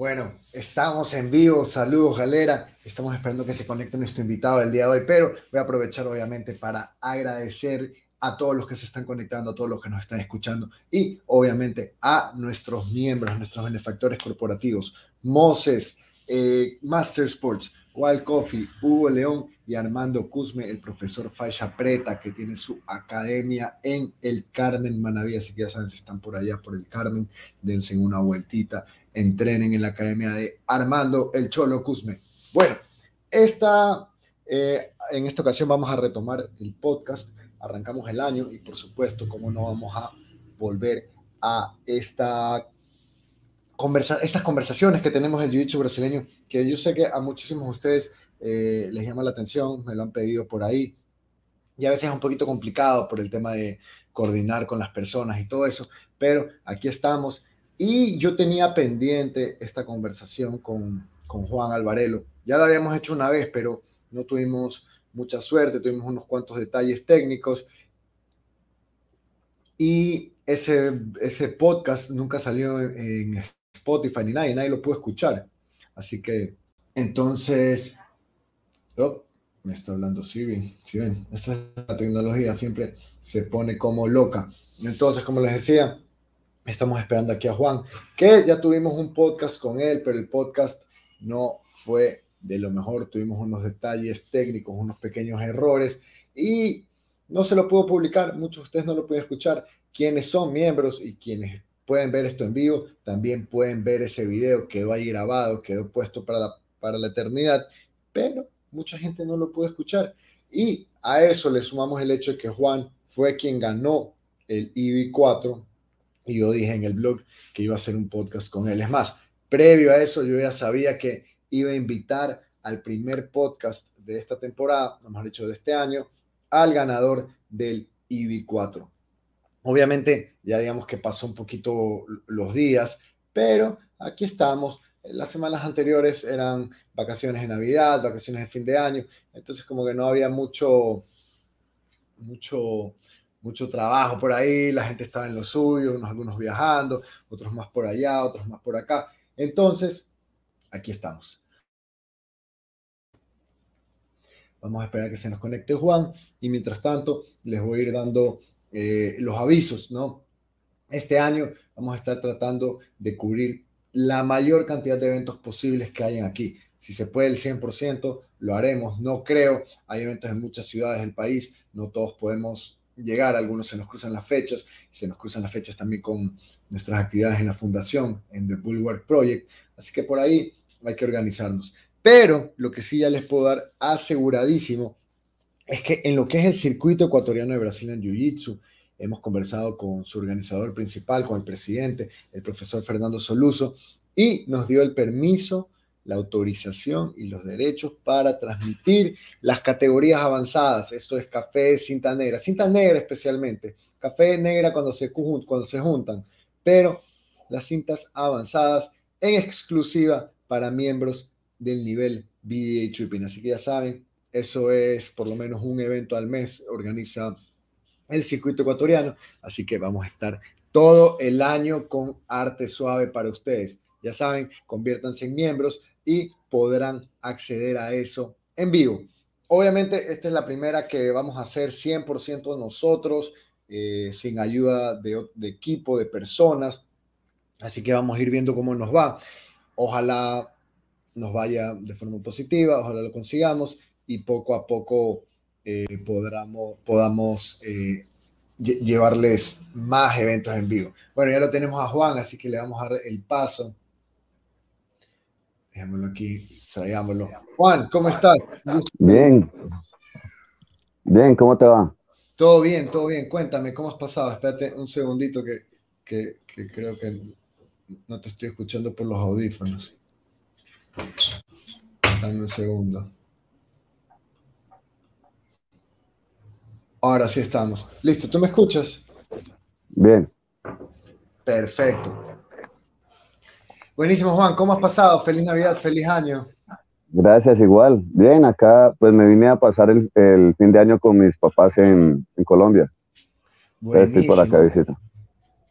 Bueno, estamos en vivo. Saludos, galera. Estamos esperando que se conecte nuestro invitado el día de hoy, pero voy a aprovechar obviamente para agradecer a todos los que se están conectando, a todos los que nos están escuchando y obviamente a nuestros miembros, nuestros benefactores corporativos, Moses, eh, Master Sports, Wild Coffee, Hugo León y Armando Cusme, el profesor Faixa Preta, que tiene su academia en el Carmen Manaví. Así que ya saben, si están por allá, por el Carmen, dense una vueltita, entrenen en la academia de Armando el Cholo Cusme. Bueno, esta, eh, en esta ocasión vamos a retomar el podcast. Arrancamos el año y, por supuesto, como no vamos a volver a esta estas conversaciones que tenemos del jiu-jitsu brasileño, que yo sé que a muchísimos de ustedes eh, les llama la atención, me lo han pedido por ahí, y a veces es un poquito complicado por el tema de coordinar con las personas y todo eso, pero aquí estamos. Y yo tenía pendiente esta conversación con, con Juan Alvarelo. Ya la habíamos hecho una vez, pero no tuvimos mucha suerte, tuvimos unos cuantos detalles técnicos. Y ese, ese podcast nunca salió en, Spotify ni nadie, nadie lo puede escuchar. Así que, entonces, oh, me está hablando Siri, si ven, esta tecnología siempre se pone como loca. Entonces, como les decía, estamos esperando aquí a Juan, que ya tuvimos un podcast con él, pero el podcast no fue de lo mejor, tuvimos unos detalles técnicos, unos pequeños errores y no se lo puedo publicar, muchos de ustedes no lo pueden escuchar, quienes son miembros y quienes pueden ver esto en vivo, también pueden ver ese video, quedó ahí grabado, quedó puesto para la, para la eternidad, pero mucha gente no lo puede escuchar. Y a eso le sumamos el hecho de que Juan fue quien ganó el IB4 y yo dije en el blog que iba a hacer un podcast con él. Es más, previo a eso yo ya sabía que iba a invitar al primer podcast de esta temporada, mejor dicho, de este año, al ganador del IB4. Obviamente, ya digamos que pasó un poquito los días, pero aquí estamos. Las semanas anteriores eran vacaciones de Navidad, vacaciones de fin de año, entonces como que no había mucho, mucho, mucho trabajo por ahí, la gente estaba en lo suyo, unos, algunos viajando, otros más por allá, otros más por acá. Entonces, aquí estamos. Vamos a esperar a que se nos conecte Juan y mientras tanto les voy a ir dando eh, los avisos, ¿no? Este año vamos a estar tratando de cubrir la mayor cantidad de eventos posibles que hayan aquí. Si se puede el 100%, lo haremos. No creo. Hay eventos en muchas ciudades del país. No todos podemos llegar. Algunos se nos cruzan las fechas. Se nos cruzan las fechas también con nuestras actividades en la fundación, en The Bulwark Project. Así que por ahí hay que organizarnos. Pero lo que sí ya les puedo dar aseguradísimo es que en lo que es el circuito ecuatoriano de Brasil en Jiu-Jitsu, hemos conversado con su organizador principal, con el presidente, el profesor Fernando Soluso, y nos dio el permiso, la autorización y los derechos para transmitir las categorías avanzadas. Esto es café, cinta negra, cinta negra especialmente, café negra cuando se, cuando se juntan, pero las cintas avanzadas en exclusiva para miembros del nivel BDA Tripping. Así que ya saben, eso es por lo menos un evento al mes, organiza el circuito ecuatoriano, así que vamos a estar todo el año con arte suave para ustedes. Ya saben, conviértanse en miembros y podrán acceder a eso en vivo. Obviamente, esta es la primera que vamos a hacer 100% nosotros, eh, sin ayuda de, equipo, de personas. Así que vamos a ir viendo cómo nos va. Ojalá nos vaya de forma positiva, ojalá lo consigamos y poco a poco eh, podamos, podamos eh, llevarles más eventos en vivo. Bueno, ya lo tenemos a Juan, así que le vamos a dar el paso. Dejémoslo aquí, traigámoslo. Juan, ¿cómo estás? Bien. Bien, ¿cómo te va? Todo bien, todo bien. Cuéntame, ¿cómo has pasado? Espérate un segundito que, que, que creo que no te estoy escuchando por los audífonos. Dame un segundo. Ahora sí estamos. Listo, ¿tú me escuchas? Bien. Perfecto. Buenísimo, Juan. ¿Cómo has pasado? Feliz Navidad, feliz año. Gracias, igual. Bien, acá pues me vine a pasar el, fin de año con mis papás en, Colombia. Buenísimo. Estoy por acá visita.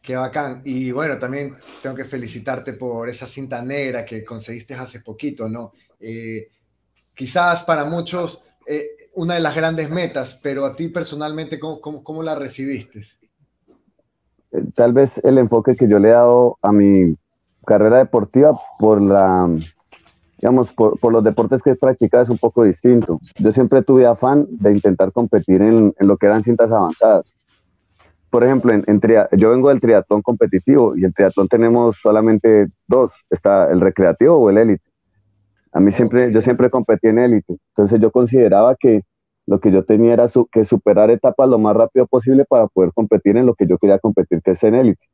Qué bacán. Y bueno, también tengo que felicitarte por esa cinta negra que conseguiste hace poquito, ¿no? Eh, quizás para muchos eh, una de las grandes metas, pero a ti personalmente, ¿cómo, cómo, la recibiste? Eh, tal vez el enfoque que yo le he dado a mi carrera deportiva por la, digamos, por, por, los deportes que he practicado es un poco distinto. Yo siempre tuve afán de intentar competir en, en lo que eran cintas avanzadas por ejemplo, en, yo vengo del triatlón competitivo y en triatlón tenemos solamente dos, está el recreativo o el élite. A mí siempre, yo siempre competí en élite, entonces yo consideraba que lo que yo tenía era que superar etapas lo más rápido posible para poder competir en lo que yo quería competir, que es en élite.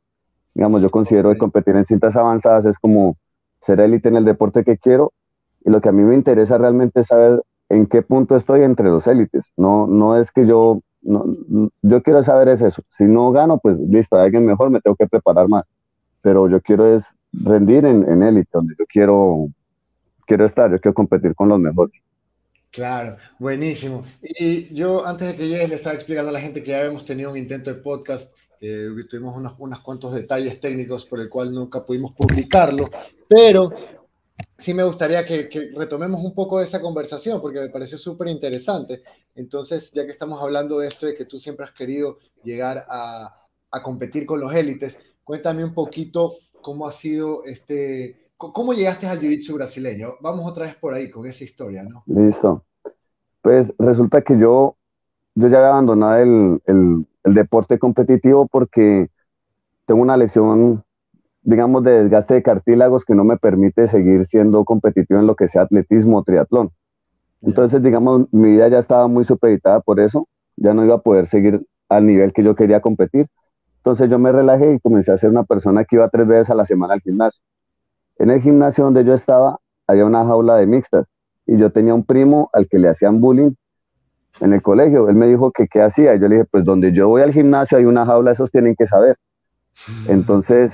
Digamos, yo considero que competir en cintas avanzadas es como ser élite en el deporte que quiero y lo que a mí me interesa realmente es saber en qué punto estoy entre los élites. No, no es que yo no, yo quiero saber es eso. Si no gano, pues listo, hay alguien mejor, me tengo que preparar más. Pero yo quiero es rendir en élite, donde yo quiero, quiero estar, yo quiero competir con los mejores. Claro, buenísimo. Y yo antes de que llegues le estaba explicando a la gente que ya habíamos tenido un intento de podcast, eh, tuvimos unos, unos cuantos detalles técnicos por el cual nunca pudimos publicarlo, pero sí me gustaría que, retomemos un poco de esa conversación porque me pareció súper interesante. Entonces, ya que estamos hablando de esto, de que tú siempre has querido llegar a, competir con los élites, cuéntame un poquito cómo ha sido este, cómo llegaste al jiu-jitsu brasileño. Vamos otra vez por ahí con esa historia, ¿no? Listo. Pues resulta que yo, yo ya había abandonado el deporte competitivo porque tengo una lesión digamos, de desgaste de cartílagos que no me permite seguir siendo competitivo en lo que sea atletismo o triatlón. Entonces, digamos, mi vida ya estaba muy supeditada por eso, ya no iba a poder seguir al nivel que yo quería competir. Entonces yo me relajé y comencé a ser una persona que iba tres veces a la semana al gimnasio. En el gimnasio donde yo estaba había una jaula de mixtas y yo tenía un primo al que le hacían bullying en el colegio. Él me dijo que qué hacía y yo le dije, pues donde yo voy al gimnasio hay una jaula, esos tienen que saber. Mm. Entonces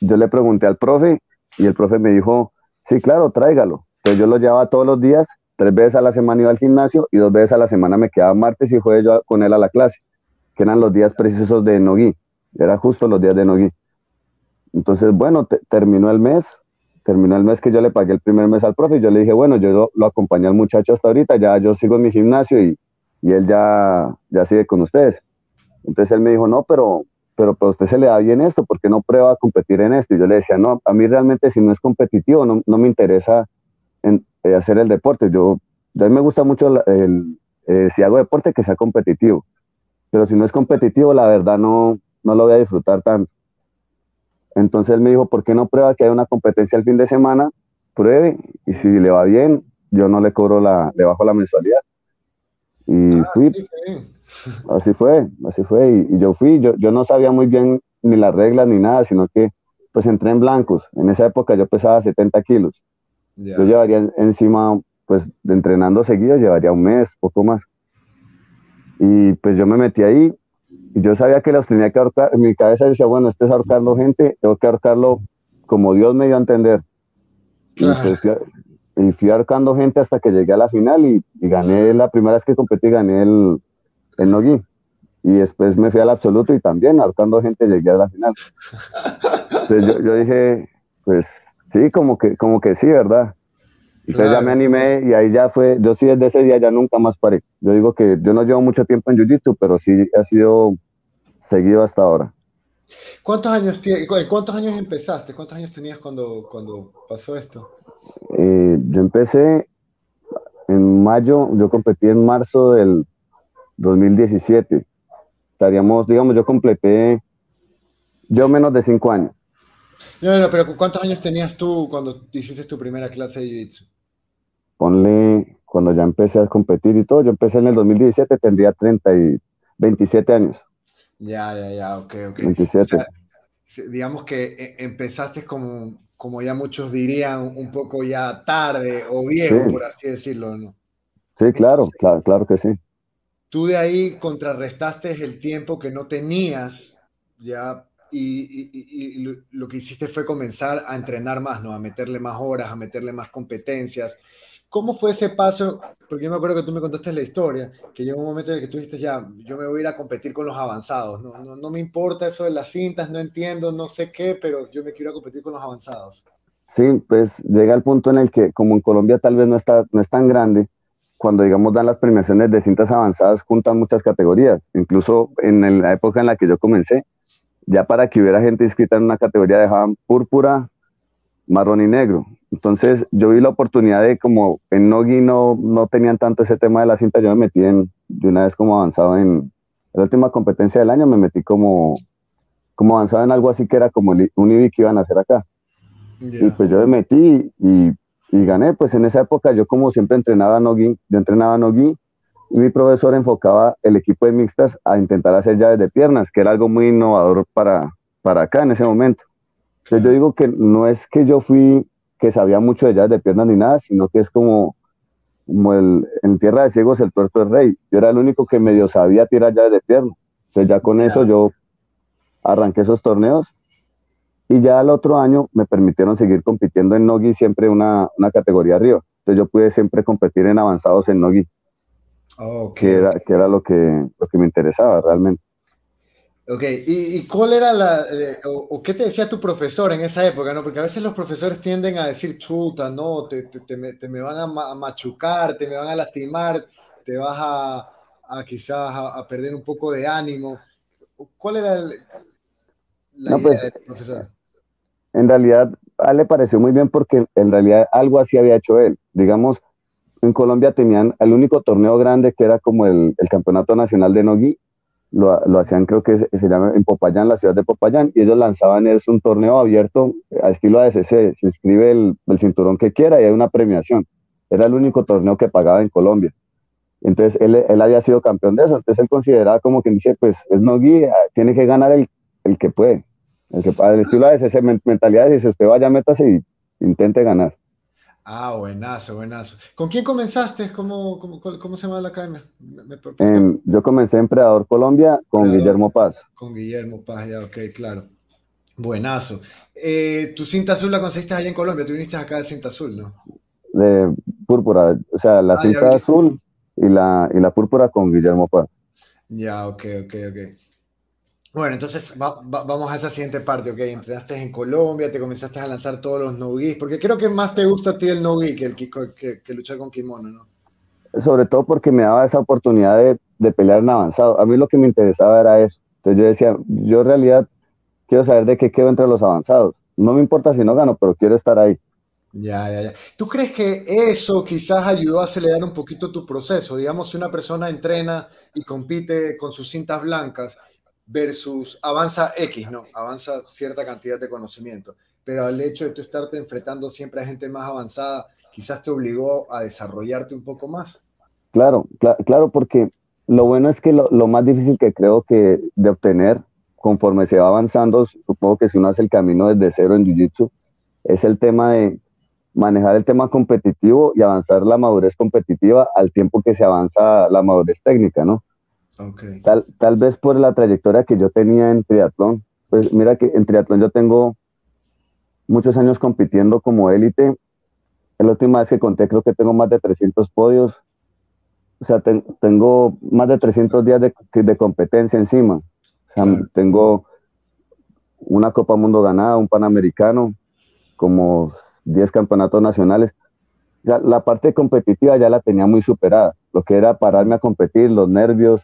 yo le pregunté al profe y el profe me dijo, sí, claro, tráigalo. Entonces yo lo llevaba todos los días, tres veces a la semana iba al gimnasio y dos veces a la semana me quedaba martes y jueves yo con él a la clase, que eran los días precisos de Nogui, era justo los días de Nogui. Entonces, bueno, terminó el mes, terminó el mes que yo le pagué el primer mes al profe y yo le dije, bueno, yo lo, lo acompañé al muchacho hasta ahorita, ya yo sigo en mi gimnasio y, y él ya, ya sigue con ustedes. Entonces él me dijo, no, pero pero pues usted se le da bien esto, ¿por qué no prueba a competir en esto? Y yo le decía, no, a mí realmente si no es competitivo, no, no me interesa en, eh, hacer el deporte. Yo, a mí me gusta mucho eh, si hago deporte que sea competitivo, pero si no es competitivo, la verdad no, no lo voy a disfrutar tanto. Entonces él me dijo, ¿por qué no prueba que hay una competencia el fin de semana? Pruebe y si le va bien, yo no le cobro la, le bajo la mensualidad. Y ah, fui, Así fue, así fue. Y, yo fui, yo, yo no sabía muy bien ni las reglas ni nada, sino que pues entré en blancos. En esa época yo pesaba 70 kilos. Yo llevaría encima, pues de entrenando seguido, llevaría un mes, poco más. Y pues yo me metí ahí y yo sabía que los tenía que ahorcar. En mi cabeza decía, bueno, este es ahorcando gente, tengo que ahorcarlo como Dios me dio a entender. Y, pues, y, fui ahorcando gente hasta que llegué a la final y, y gané la primera vez que competí, gané el, en Nogui. Y después me fui al absoluto y también ahorcando gente llegué a la final. Entonces yo, dije, pues sí, como que, como que sí, ¿verdad? Entonces ya me animé y ahí ya fue, yo sí desde ese día ya nunca más paré. Yo digo que yo no llevo mucho tiempo en Jiu-Jitsu, pero sí ha sido seguido hasta ahora. ¿Cuántos años, ¿Cuántos años empezaste? ¿Cuántos años tenías cuando, cuando pasó esto? Eh, yo empecé en mayo, yo competí en marzo del 2017. Estaríamos, digamos, yo completé yo menos de cinco años. No, no, pero ¿cuántos años tenías tú cuando hiciste tu primera clase de Jiu-Jitsu? Ponle, cuando ya empecé a competir y todo, yo empecé en el 2017, tendría 30 y 27 años. Ya, ya, ya, ok, ok. 27. digamos que eh, empezaste como, como ya muchos dirían, un poco ya tarde o viejo, por así decirlo, ¿no? Sí, claro, claro, claro que sí. Tú de ahí contrarrestaste el tiempo que no tenías, ya, y, lo que hiciste fue comenzar a entrenar más, ¿no? A meterle más horas, a meterle más competencias. ¿Cómo fue ese paso? Porque yo me acuerdo que tú me contaste la historia, que llegó un momento en el que tú dijiste, ya, yo me voy a ir a competir con los avanzados. No, no, no me importa eso de las cintas, no entiendo, no sé qué, pero yo me quiero competir con los avanzados. Sí, pues llega el punto en el que, como en Colombia tal vez no, está, no es tan grande, cuando digamos dan las premiaciones de cintas avanzadas, juntan muchas categorías. Incluso en la época en la que yo comencé, ya para que hubiera gente inscrita en una categoría dejaban púrpura, marrón y negro. Entonces yo vi la oportunidad de como en Nogi no, no tenían tanto ese tema de la cinta, yo me metí en, de una vez como avanzado en la última competencia del año, me metí como, como avanzado en algo así que era como un IBI que iban a hacer acá. Y pues yo me metí y, y, gané, pues en esa época yo como siempre entrenaba Nogi, yo entrenaba Nogi y mi profesor enfocaba el equipo de mixtas a intentar hacer llaves de piernas, que era algo muy innovador para, para acá en ese momento. Entonces yo digo que no es que yo fui que sabía mucho de llaves de piernas ni nada, sino que es como, como el, en tierra de ciegos el tuerto es rey. Yo era el único que medio sabía tirar llaves de piernas. Entonces ya con eso yo arranqué esos torneos y ya el otro año me permitieron seguir compitiendo en Nogi siempre una, una categoría arriba. Entonces yo pude siempre competir en avanzados en Nogi. que, era, que era lo que, lo que me interesaba realmente. Ok, ¿y, cuál era la, eh, o, qué te decía tu profesor en esa época, no? Porque a veces los profesores tienden a decir, chuta, no, te, te, me, van a, machucar, te me van a lastimar, te vas a, a quizás a, perder un poco de ánimo. ¿Cuál era el, la idea pues, de tu profesor? En realidad, a él le pareció muy bien porque en realidad algo así había hecho él. Digamos, en Colombia tenían el único torneo grande que era como el, el Campeonato Nacional de Nogui, lo, lo, hacían creo que se, llama en Popayán, la ciudad de Popayán, y ellos lanzaban es un torneo abierto a estilo ADCC, se inscribe el, el, cinturón que quiera y hay una premiación. Era el único torneo que pagaba en Colombia. Entonces él, él había sido campeón de eso, entonces él consideraba como que dice, pues es no guía, tiene que ganar el, el que puede. El, que, el estilo ADCC, mentalidad dice, usted vaya, métase y intente ganar. Ah, buenazo, buenazo. ¿Con quién comenzaste? ¿Cómo, cómo, cómo se llama la academia? yo comencé en Predador Colombia con Guillermo Paz. Con Guillermo Paz, ya, ok, claro. Buenazo. Eh, tu cinta azul la conseguiste allá en Colombia, tú viniste acá de cinta azul, ¿no? De púrpura, o sea, la ah, cinta azul y la, y la púrpura con Guillermo Paz. Ya, ok, ok, ok. Bueno, entonces vamos a esa siguiente parte, ok, entrenaste en Colombia, te comenzaste a lanzar todos los no porque creo que más te gusta a ti el no que, el, que, que, luchar con kimono, ¿no? Sobre todo porque me daba esa oportunidad de, de, pelear en avanzado. A mí lo que me interesaba era eso. Entonces yo decía, yo en realidad quiero saber de qué quedo entre los avanzados. No me importa si no gano, pero quiero estar ahí. Ya, ya, ya. ¿Tú crees que eso quizás ayudó a acelerar un poquito tu proceso? Digamos, si una persona entrena y compite con sus cintas blancas, versus avanza X, ¿no? Avanza cierta cantidad de conocimiento. Pero el hecho de tú estarte enfrentando siempre a gente más avanzada, quizás te obligó a desarrollarte un poco más. Claro, claro, porque lo bueno es que lo, más difícil que creo que de obtener conforme se va avanzando, supongo que si uno hace el camino desde cero en Jiu-Jitsu, es el tema de manejar el tema competitivo y avanzar la madurez competitiva al tiempo que se avanza la madurez técnica, ¿no? Tal, tal vez por la trayectoria que yo tenía en triatlón. Pues mira que en triatlón yo tengo muchos años compitiendo como élite. La última vez que conté creo que tengo más de 300 podios. O sea, tengo más de 300 días de, de competencia encima. O sea, tengo una Copa Mundo ganada, un Panamericano, como 10 campeonatos nacionales. la parte competitiva ya la tenía muy superada. Lo que era pararme a competir, los nervios,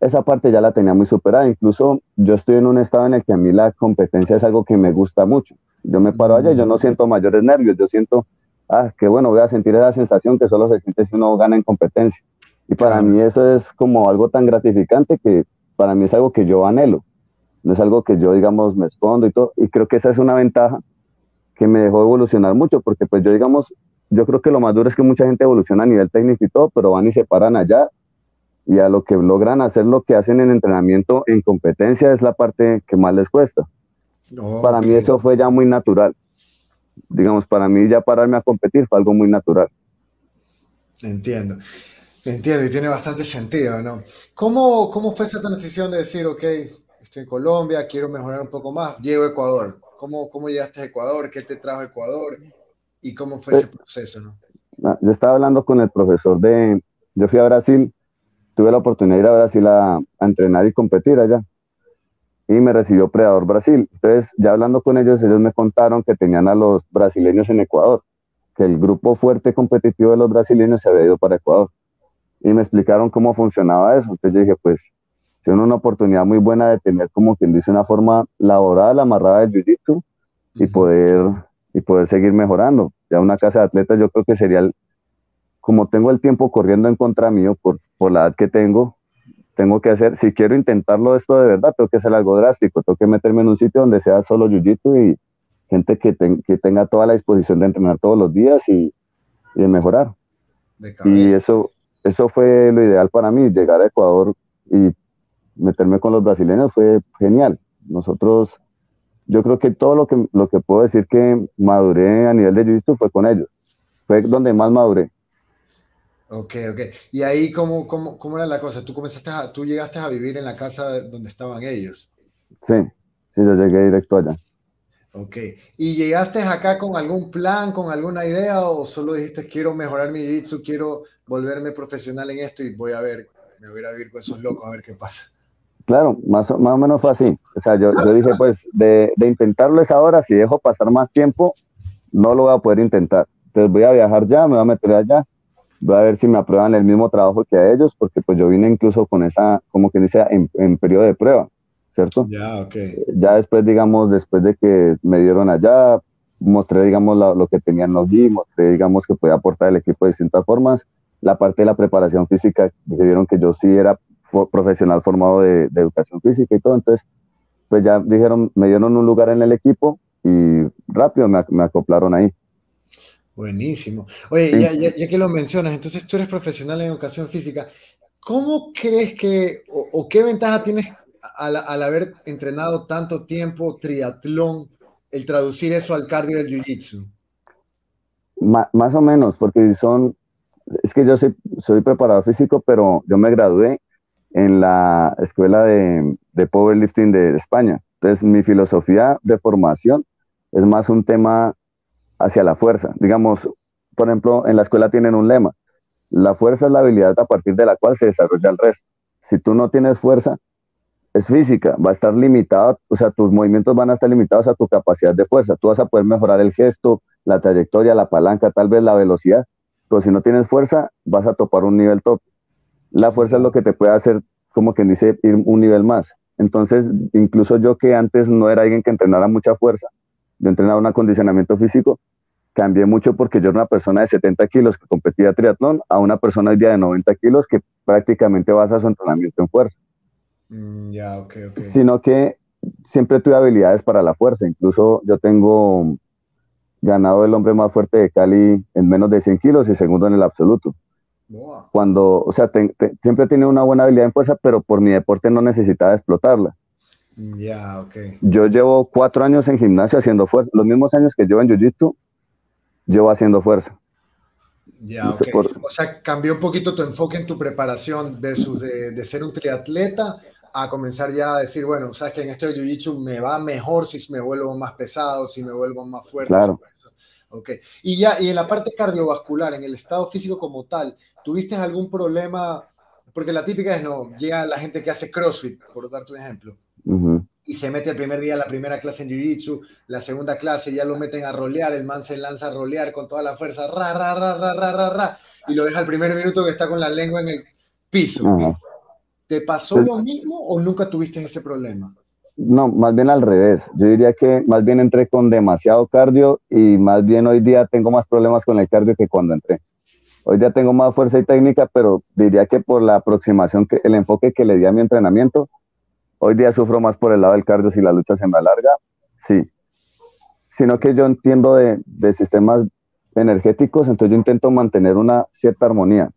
esa parte ya la tenía muy superada. Incluso yo estoy en un estado en el que a mí la competencia es algo que me gusta mucho. Yo me paro allá y yo no siento mayores nervios, yo siento, ah, qué bueno, voy a sentir esa sensación que solo se siente si uno gana en competencia. Y para mí eso es como algo tan gratificante que para mí es algo que yo anhelo. No es algo que yo, digamos, me escondo y todo. Y creo que esa es una ventaja que me dejó evolucionar mucho, porque pues yo, digamos, yo creo que lo más duro es que mucha gente evoluciona a nivel técnico y todo, pero van y se paran allá y a lo que logran hacer lo que hacen en entrenamiento en competencia es la parte que más les cuesta. para mí eso fue ya muy natural. Digamos, para mí ya pararme a competir fue algo muy natural. Entiendo. Entiendo y tiene bastante sentido, ¿no? ¿Cómo, ¿Cómo fue esa transición de decir, ok, estoy en Colombia, quiero mejorar un poco más, llego a Ecuador? ¿Cómo, cómo llegaste a Ecuador? ¿Qué te trajo a Ecuador? ¿Y cómo fue ese proceso, no? Ah, yo estaba hablando con el profesor de, yo fui a Brasil, tuve la oportunidad de ir a Brasil a, entrenar y competir allá. Y me recibió Predador Brasil. Entonces, ya hablando con ellos, ellos me contaron que tenían a los brasileños en Ecuador, que el grupo fuerte competitivo de los brasileños se había ido para Ecuador. Y me explicaron cómo funcionaba eso. Entonces yo dije, pues, tiene una oportunidad muy buena de tener, como quien dice, una forma laboral, amarrada de Jiu-Jitsu y poder, y poder seguir mejorando. Ya una casa de atletas yo creo que sería el, como tengo el tiempo corriendo en contra mío por, por la edad que tengo, tengo que hacer, si quiero intentarlo esto de verdad, tengo que hacer algo drástico, tengo que meterme en un sitio donde sea solo jiu-jitsu y gente que, que, tenga toda la disposición de entrenar todos los días y, y de mejorar. y eso, eso fue lo ideal para mí, llegar a Ecuador y meterme con los brasileños fue genial. Nosotros, yo creo que todo lo que, lo que puedo decir que maduré a nivel de jiu-jitsu fue con ellos. Fue donde más maduré. Ok, ok. Y ahí, ¿cómo, cómo, cómo era la cosa? ¿Tú, comenzaste a, ¿Tú llegaste a vivir en la casa donde estaban ellos? Sí, sí, yo llegué directo allá. Ok. ¿Y llegaste acá con algún plan, con alguna idea o solo dijiste quiero mejorar mi jiu-jitsu, quiero volverme profesional en esto y voy a ver, me voy a vivir con esos locos a ver qué pasa? Claro, más, más o menos fue así. O sea, yo, yo dije, pues, de, de intentarlo es ahora, si dejo pasar más tiempo, no lo voy a poder intentar. Entonces voy a viajar ya, me voy a meter allá voy a ver si me aprueban el mismo trabajo que a ellos, porque pues yo vine incluso con esa, como que dice, en, en periodo de prueba, ¿cierto? Ya, ok. Ya después, digamos, después de que me dieron allá, mostré, digamos, lo que tenían los guías, mostré, digamos, que podía aportar el equipo de distintas formas. La parte de la preparación física, vieron que yo sí era profesional formado de, educación física y todo, entonces, pues ya dijeron, me dieron un lugar en el equipo y rápido me, me acoplaron ahí. Buenísimo. Oye, ya, que lo mencionas, entonces tú eres profesional en educación física. ¿Cómo crees que, o, qué ventaja tienes al, haber entrenado tanto tiempo triatlón, el traducir eso al cardio del jiu-jitsu? más o menos, porque son, es que yo soy, soy preparador físico, pero yo me gradué en la escuela de, de powerlifting de España. Entonces, mi filosofía de formación es más un tema hacia la fuerza. Digamos, por ejemplo, en la escuela tienen un lema, la fuerza es la habilidad a partir de la cual se desarrolla el resto. Si tú no tienes fuerza, es física, va a estar limitado, o sea, tus movimientos van a estar limitados a tu capacidad de fuerza. Tú vas a poder mejorar el gesto, la trayectoria, la palanca, tal vez la velocidad, pero si no tienes fuerza, vas a topar un nivel top. La fuerza es lo que te puede hacer, como quien dice, ir un nivel más. Entonces, incluso yo que antes no era alguien que entrenara mucha fuerza, yo entrenaba un acondicionamiento físico, cambié mucho porque yo era una persona de 70 kilos que competía triatlón a una persona hoy día de 90 kilos que prácticamente basa su entrenamiento en fuerza. Mm, ya, ok, ok. Sino que siempre tuve habilidades para la fuerza. Incluso yo tengo ganado el hombre más fuerte de Cali en menos de 100 kilos y segundo en el absoluto. Cuando, o sea, siempre he tenido una buena habilidad en fuerza, pero por mi deporte no necesitaba explotarla. Ya, ok. Yo llevo cuatro años en gimnasio haciendo fuerza. Los mismos años que llevo en Jiu-Jitsu, llevo haciendo fuerza. Ya, ok. O sea, cambió un poquito tu enfoque en tu preparación versus de, de, ser un triatleta a comenzar ya a decir, bueno, sabes que en esto de Jiu-Jitsu me va mejor si me vuelvo más pesado, si me vuelvo más fuerte. Claro. Ok. Y ya, y en la parte cardiovascular, en el estado físico como tal, ¿tuviste algún problema? Porque la típica es, no, llega la gente que hace CrossFit, por darte un ejemplo y se mete el primer día la primera clase en Jiu-Jitsu, la segunda clase ya lo meten a rolear, el man se lanza a rolear con toda la fuerza, ra, ra, ra, ra, ra, ra, ra, y lo deja el primer minuto que está con la lengua en el piso. ¿Te pasó lo mismo o nunca tuviste ese problema? No, más bien al revés. Yo diría que más bien entré con demasiado cardio y más bien hoy día tengo más problemas con el cardio que cuando entré. Hoy día tengo más fuerza y técnica, pero diría que por la aproximación, que el enfoque que le di a mi entrenamiento, Hoy día sufro más por el lado del cardio si la lucha se me alarga, sí. Sino que yo entiendo de, sistemas energéticos, entonces yo intento mantener una cierta armonía.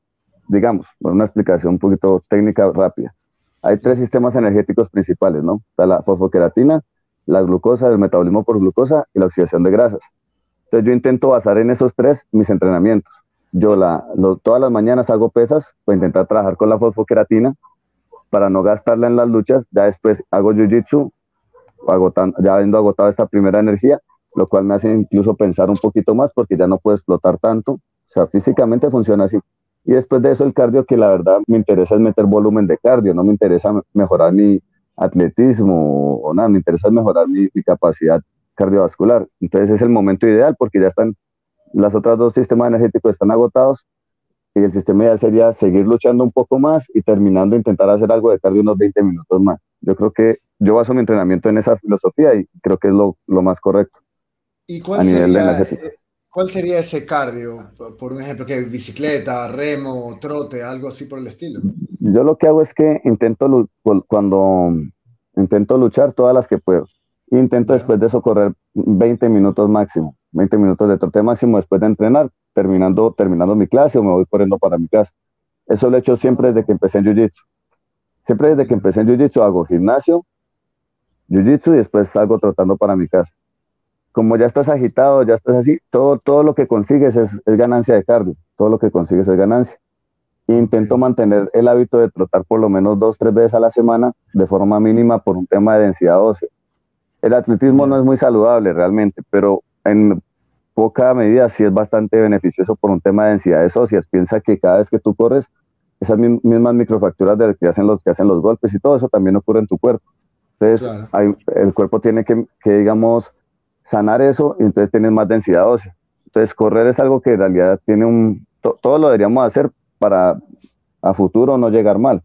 Digamos, por una explicación un poquito técnica rápida. Hay tres sistemas energéticos principales, ¿no? Está la fosfoqueratina, la glucosa, el metabolismo por glucosa y la oxidación de grasas. Entonces yo intento basar en esos tres mis entrenamientos. Yo la, todas las mañanas hago pesas para intentar trabajar con la fosfoqueratina para no gastarla en las luchas, ya después hago jiu-jitsu, ya habiendo agotado esta primera energía, lo cual me hace incluso pensar un poquito más porque ya no puedo explotar tanto. O sea, físicamente funciona así. Y después de eso el cardio, que la verdad me interesa es meter volumen de cardio, no me interesa mejorar mi atletismo o nada, me interesa mejorar mi, mi capacidad cardiovascular. Entonces es el momento ideal porque ya están, las otras dos sistemas energéticos están agotados y el sistema ideal sería seguir luchando un poco más y terminando intentar hacer algo de cardio unos 20 minutos más. Yo creo que yo baso mi entrenamiento en esa filosofía y creo que es lo, lo más correcto. ¿Y cuál sería, eh, cuál sería ese cardio? Por un ejemplo, que bicicleta, remo, trote, algo así por el estilo. Yo lo que hago es que intento cuando intento luchar todas las que puedo. Intento después de eso correr 20 minutos máximo, 20 minutos de trote máximo después de entrenar, terminando, terminando mi clase o me voy corriendo para mi casa. Eso lo he hecho siempre desde que empecé en Jiu-Jitsu. Siempre desde que empecé en Jiu-Jitsu hago gimnasio, Jiu-Jitsu y después salgo trotando para mi casa. Como ya estás agitado, ya estás así, todo, todo lo que consigues es, es ganancia de cardio, todo lo que consigues es ganancia. Intento mantener el hábito de trotar por lo menos dos, tres veces a la semana de forma mínima por un tema de densidad ósea. El atletismo no es muy saludable realmente, pero en poca medida sí es bastante beneficioso por un tema de densidades óseas. Piensa que cada vez que tú corres, esas mismas microfracturas de que hacen los que hacen los golpes y todo eso también ocurre en tu cuerpo. Entonces, el cuerpo tiene que, que, digamos, sanar eso y entonces tienes más densidad ósea. Entonces, correr es algo que en realidad tiene un... todo lo deberíamos hacer para a futuro no llegar mal.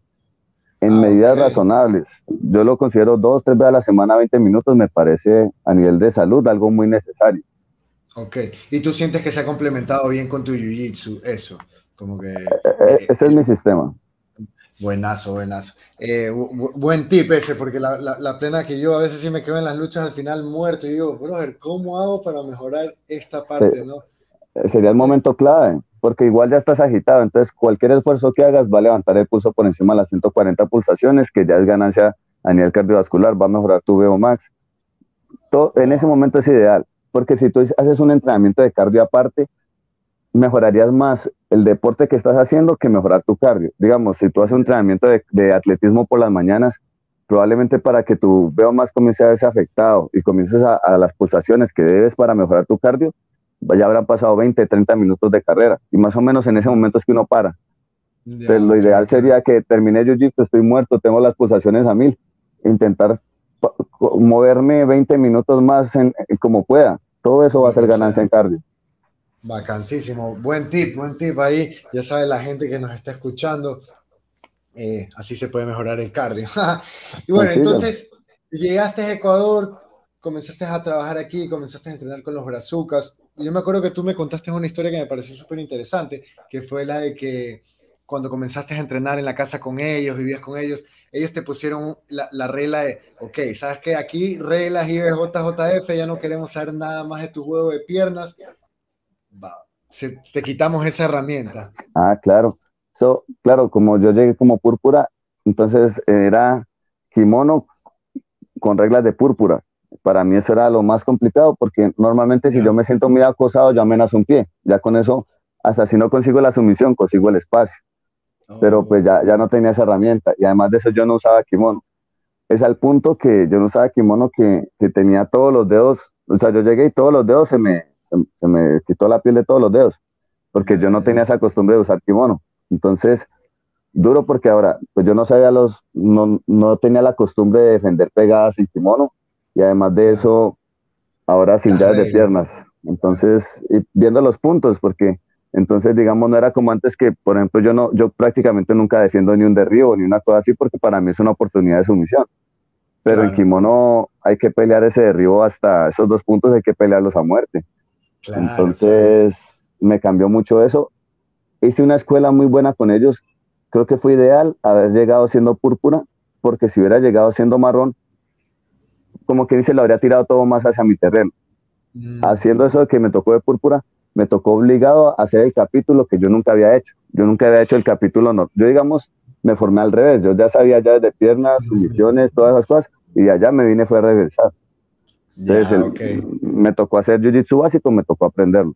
En ah, medidas razonables. Yo lo considero dos, tres veces a la semana, 20 minutos, me parece a nivel de salud algo muy necesario. Ok. ¿Y tú sientes que se ha complementado bien con tu jiu-jitsu? Eso. Como que. Eh, eh, ese es mi sistema. Buenazo, buenazo. Eh, buen tip ese, porque la, la, plena que yo a veces sí me quedo en las luchas al final muerto y digo, brother, ¿cómo hago para mejorar esta parte? ¿no? Sería el momento clave porque igual ya estás agitado, entonces cualquier esfuerzo que hagas va a levantar el pulso por encima de las 140 pulsaciones, que ya es ganancia a nivel cardiovascular, va a mejorar tu VO Todo, en ese momento es ideal, porque si tú haces un entrenamiento de cardio aparte, mejorarías más el deporte que estás haciendo que mejorar tu cardio. Digamos, si tú haces un entrenamiento de, atletismo por las mañanas, probablemente para que tu VO comience a verse afectado y comiences a, a las pulsaciones que debes para mejorar tu cardio, ya habrán pasado 20, 30 minutos de carrera y más o menos en ese momento es que uno para. Pues lo ideal sería que termine yo estoy muerto, tengo las pulsaciones a mil, intentar moverme 20 minutos más en, como pueda. Todo eso va a ser ganancia en cardio. Vacancísimo. Buen tip, buen tip ahí. Ya sabe la gente que nos está escuchando. Eh, así se puede mejorar el cardio. y bueno, entonces llegaste a Ecuador, comenzaste a trabajar aquí, comenzaste a entrenar con los brazucas yo me acuerdo que tú me contaste una historia que me pareció súper interesante, que fue la de que cuando comenzaste a entrenar en la casa con ellos, vivías con ellos, ellos te pusieron la, la regla de, ok, sabes que aquí reglas IBJJF, ya no queremos saber nada más de tu juego de piernas, te quitamos esa herramienta. Ah, claro. So, claro, como yo llegué como púrpura, entonces era kimono con reglas de púrpura para mí eso era lo más complicado porque normalmente si yo me siento muy acosado, yo amenazo un pie. Ya con eso, hasta si no consigo la sumisión, consigo el espacio. Pero pues ya, ya no tenía esa herramienta y además de eso yo no usaba kimono. Es al punto que yo no usaba kimono que, que tenía todos los dedos, o sea, yo llegué y todos los dedos se me, se, me quitó la piel de todos los dedos, porque yo no tenía esa costumbre de usar kimono. Entonces, duro porque ahora, pues yo no sabía los, no, no tenía la costumbre de defender pegadas sin kimono y además de eso, ahora sin llaves de piernas. Entonces, viendo los puntos, porque entonces, digamos, no era como antes que, por ejemplo, yo no, yo prácticamente nunca defiendo ni un derribo ni una cosa así, porque para mí es una oportunidad de sumisión. Pero en kimono hay que pelear ese derribo hasta esos dos puntos, hay que pelearlos a muerte. entonces, me cambió mucho eso. Hice una escuela muy buena con ellos. Creo que fue ideal haber llegado siendo púrpura, porque si hubiera llegado siendo marrón, como que dice, lo habría tirado todo más hacia mi terreno. Mm. Haciendo eso que me tocó de púrpura, me tocó obligado a hacer el capítulo que yo nunca había hecho. Yo nunca había hecho el capítulo, no. Yo, digamos, me formé al revés. Yo ya sabía ya de piernas, mm. sumisiones, todas esas cosas, y allá me vine fue a regresar. Entonces, me tocó hacer jiu-jitsu básico, me tocó aprenderlo.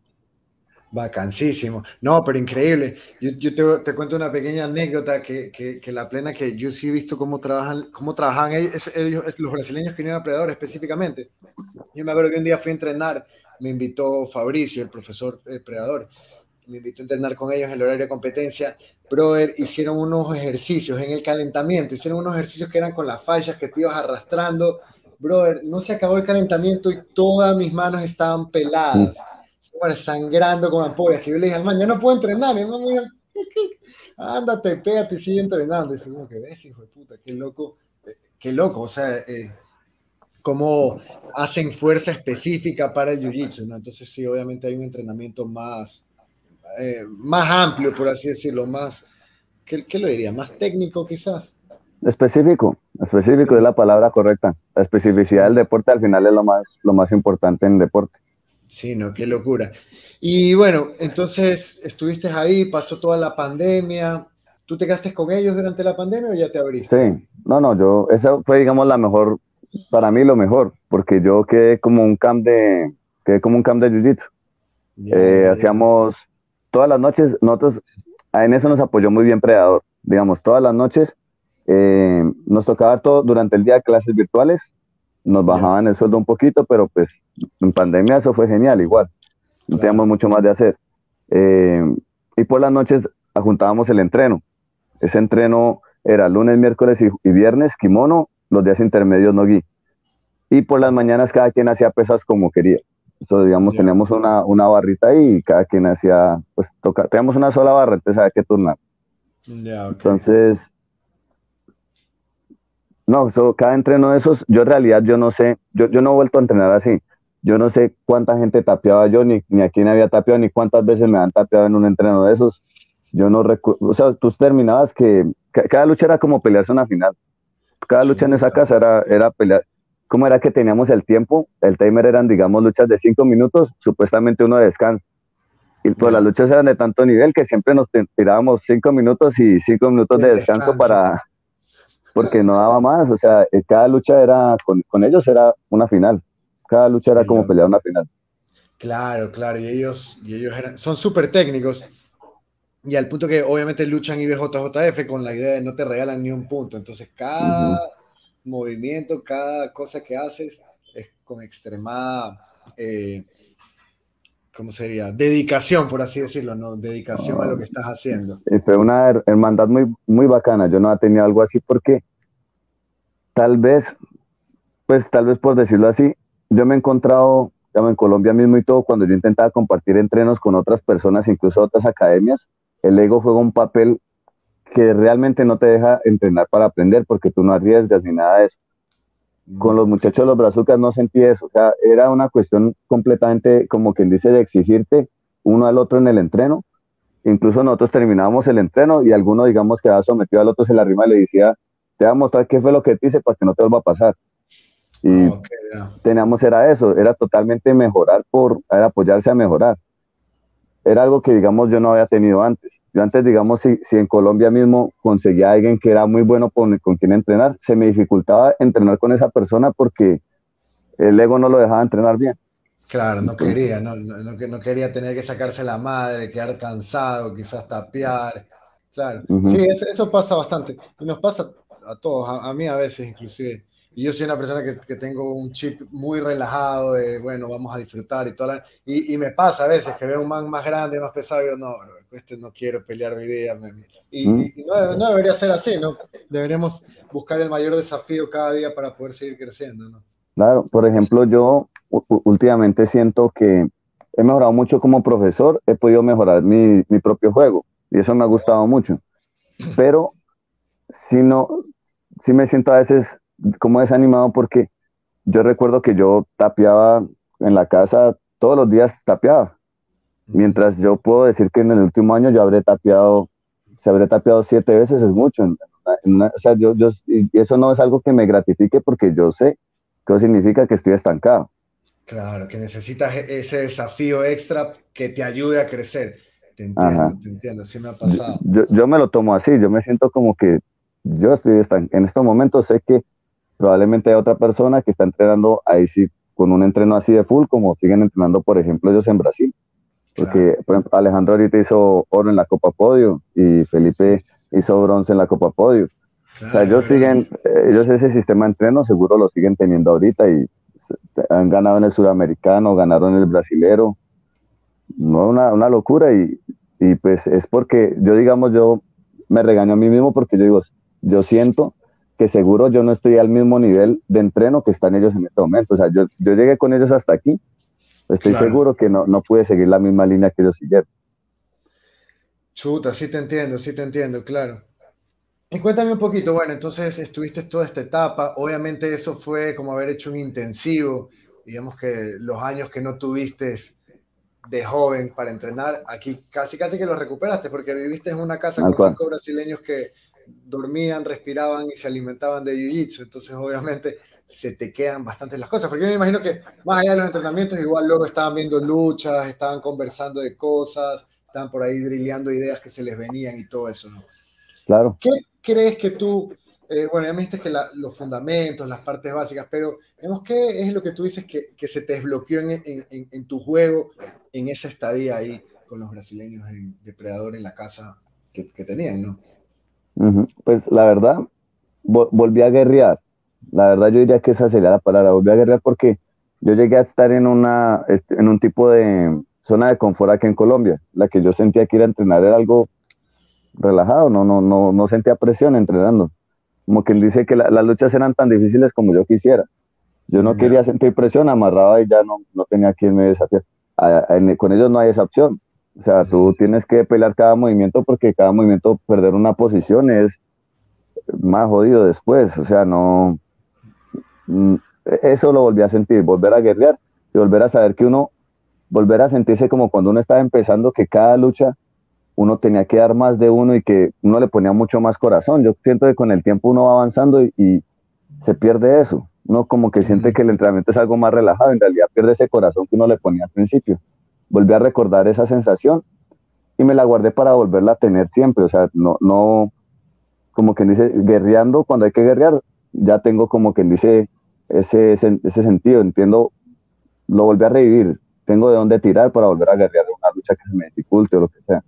Vacancísimo. No, pero increíble. Yo, yo te, cuento una pequeña anécdota que, que, la plena que yo sí he visto cómo trabajan, cómo trabajan ellos, los brasileños que vienen a Predador específicamente. Yo me acuerdo que un día fui a entrenar, me invitó Fabricio, el profesor eh, Predador, me invitó a entrenar con ellos en el horario de competencia. Brother, hicieron unos ejercicios en el calentamiento, hicieron unos ejercicios que eran con las fallas que te ibas arrastrando. Brother, no se acabó el calentamiento y todas mis manos estaban peladas, sangrando con ampollas. Que yo le dije al man, ya no puedo entrenar. El man me ándate, pégate y sigue entrenando. Y fue como que ves, hijo de puta, qué loco, eh, qué loco. O sea, eh, cómo hacen fuerza específica para el jiu-jitsu, ¿no? Entonces sí, obviamente hay un entrenamiento más, eh, más amplio, por así decirlo, más, ¿qué, ¿qué, lo diría? Más técnico quizás. Específico, específico es la palabra correcta. La especificidad del deporte al final es lo más, lo más importante en deporte. Sí, no, qué locura. Y bueno, entonces estuviste ahí, pasó toda la pandemia. ¿Tú te quedaste con ellos durante la pandemia o ya te abriste? Sí, no, no, yo, esa fue, digamos, la mejor para mí lo mejor, porque yo quedé como un camp de, quedé como un camp de jiu-jitsu. Eh, hacíamos todas las noches, nosotros, en eso nos apoyó muy bien Predador, digamos, todas las noches eh, nos tocaba todo durante el día clases virtuales, nos bajaban el sueldo un poquito, pero pues en pandemia eso fue genial, igual, no teníamos mucho más de hacer. Eh, y por las noches juntábamos el entreno. Ese entreno era lunes, miércoles y viernes, kimono, los días intermedios no gui. Y por las mañanas cada quien hacía pesas como quería. Eso, digamos, teníamos una, una, barrita ahí y cada quien hacía, pues toca, teníamos una sola barra, entonces había que turnar. Entonces, no, cada entreno de esos, yo en realidad yo no sé, yo, yo no he vuelto a entrenar así. Yo no sé cuánta gente tapeaba yo, ni, ni a quién había tapeado, ni cuántas veces me han tapeado en un entreno de esos. Yo no recuerdo, o sea, tú terminabas que, cada lucha era como pelearse una final cada lucha en esa casa era, era pelear. ¿Cómo era que teníamos el tiempo? El timer eran, digamos, luchas de cinco minutos, supuestamente uno de descanso. Y pues las luchas eran de tanto nivel que siempre nos tirábamos cinco minutos y cinco minutos de, descanso, para, porque no daba más. O sea, eh, cada lucha era, con, con ellos era una final. Cada lucha era como pelear una final. Claro, claro. Y ellos, y ellos eran, son súper técnicos. Y al punto que obviamente luchan IBJJF con la idea de no te regalan ni un punto. Entonces, cada movimiento, cada cosa que haces es con extremada, eh, ¿cómo sería? Dedicación, por así decirlo, ¿no? Dedicación a lo que estás haciendo. Fue una hermandad muy, muy bacana. Yo no tenido algo así porque tal vez, pues tal vez por decirlo así, yo me he encontrado, en Colombia mismo y todo, cuando yo intentaba compartir entrenos con otras personas, incluso otras academias, el ego juega un papel que realmente no te deja entrenar para aprender porque tú no arriesgas ni nada de eso. Con los muchachos de los brazucas no sentí eso, o sea, era una cuestión completamente, como quien dice, de exigirte uno al otro en el entreno. Incluso nosotros terminábamos el entreno y alguno, digamos, quedaba sometido al otro, se la rima y le decía, te voy a mostrar qué fue lo que te hice para que no te vuelva a pasar. Y teníamos, era eso, era totalmente mejorar por, era apoyarse a mejorar era algo que, digamos, yo no había tenido antes. Yo antes, digamos, si, si en Colombia mismo conseguía a alguien que era muy bueno con, con quien entrenar, se me dificultaba entrenar con esa persona porque el ego no lo dejaba entrenar bien. Claro, no quería, no, no, no, quería tener que sacarse la madre, quedar cansado, quizás tapear. Claro, sí, eso, eso, pasa bastante. Y nos pasa a todos, a mí a veces inclusive. Y yo soy una persona que, que, tengo un chip muy relajado de, bueno, vamos a disfrutar y todo. Y, y, me pasa a veces que veo un man más grande, más pesado, y yo, no, este no quiero pelear hoy día. Y, y no, no, debería ser así, ¿no? Deberíamos buscar el mayor desafío cada día para poder seguir creciendo, ¿no? Claro, por ejemplo, yo últimamente siento que he mejorado mucho como profesor, he podido mejorar mi, mi propio juego y eso me ha gustado mucho. Pero si no, si me siento a veces como desanimado porque yo recuerdo que yo tapeaba en la casa todos los días tapeaba. Mientras yo puedo decir que en el último año yo habré tapeado, se habré tapeado siete veces, es mucho. o sea, yo, yo, y eso no es algo que me gratifique porque yo sé que eso significa que estoy estancado. Claro, que necesitas e-, ese desafío extra que te ayude a crecer. Te entiendo, te entiendo, sí me ha pasado. Yo, yo, me lo tomo así, yo me siento como que yo estoy en estos momentos, sé que probablemente hay otra persona que está entrenando ahí sí con un entreno así de full, como siguen entrenando, por ejemplo, ellos en Brasil. Porque, por ejemplo, Alejandro ahorita hizo oro en la Copa Podio y Felipe hizo bronce en la Copa Podio. o sea, ellos siguen, ellos ese sistema de entreno seguro lo siguen teniendo ahorita y han ganado en el sudamericano, ganaron en el brasilero. no, una, una locura y, y pues es porque yo, digamos, yo me regaño a mí mismo porque yo digo, yo siento que seguro yo no estoy al mismo nivel de entreno que están ellos en este momento. O sea, yo, yo llegué con ellos hasta aquí, estoy seguro que no, no pude seguir la misma línea que ellos siguieron. Chuta, sí te entiendo, sí te entiendo, claro. Y cuéntame un poquito, bueno, entonces estuviste toda esta etapa, obviamente eso fue como haber hecho un intensivo, digamos que los años que no tuviste de joven para entrenar, aquí casi casi que lo recuperaste porque viviste en una casa con cinco brasileños que dormían, respiraban y se alimentaban de jiu-jitsu, entonces obviamente se te quedan bastantes las cosas, porque yo me imagino que más allá de los entrenamientos, igual luego estaban viendo luchas, estaban conversando de cosas, estaban por ahí drilleando ideas que se les venían y todo eso, ¿no? Claro. ¿Qué crees que tú, eh, bueno, ya me dijiste que los fundamentos, las partes básicas, pero vemos ¿qué es lo que tú dices que, que se te desbloqueó en, en, en, tu juego en esa estadía ahí con los brasileños en Depredador en la casa que, que tenían, ¿no? Pues la verdad, volví a guerrear. La verdad yo diría que esa sería la palabra, volví a guerrear porque yo llegué a estar en, una, este, en un tipo de zona de confort aquí en Colombia. La que yo sentía que ir a entrenar era algo relajado, no, no, no, no sentía presión entrenando. Como quien dice que las luchas eran tan difíciles como yo quisiera. Yo no quería sentir presión, amarraba y ya no, no tenía quien me desafiar. con ellos no hay esa opción. O sea, tú tienes que pelear cada movimiento porque cada movimiento perder una posición es más jodido después. O sea, no. Mm, eso lo volví a sentir, volver a guerrear y volver a saber que uno, volver a sentirse como cuando uno estaba empezando, que cada lucha uno tenía que dar más de uno y que uno le ponía mucho más corazón. Yo siento que con el tiempo uno va avanzando y, se pierde eso. Uno como que siente que el entrenamiento es algo más relajado, en realidad pierde ese corazón que uno le ponía al principio. Volví a recordar esa sensación y me la guardé para volverla a tener siempre. O sea, no, no, como quien dice, guerreando, cuando hay que guerrear, ya tengo como quien dice ese, ese, ese sentido, entiendo, lo volví a revivir. Tengo de dónde tirar para volver a guerrear una lucha que se me dificulte o lo que sea.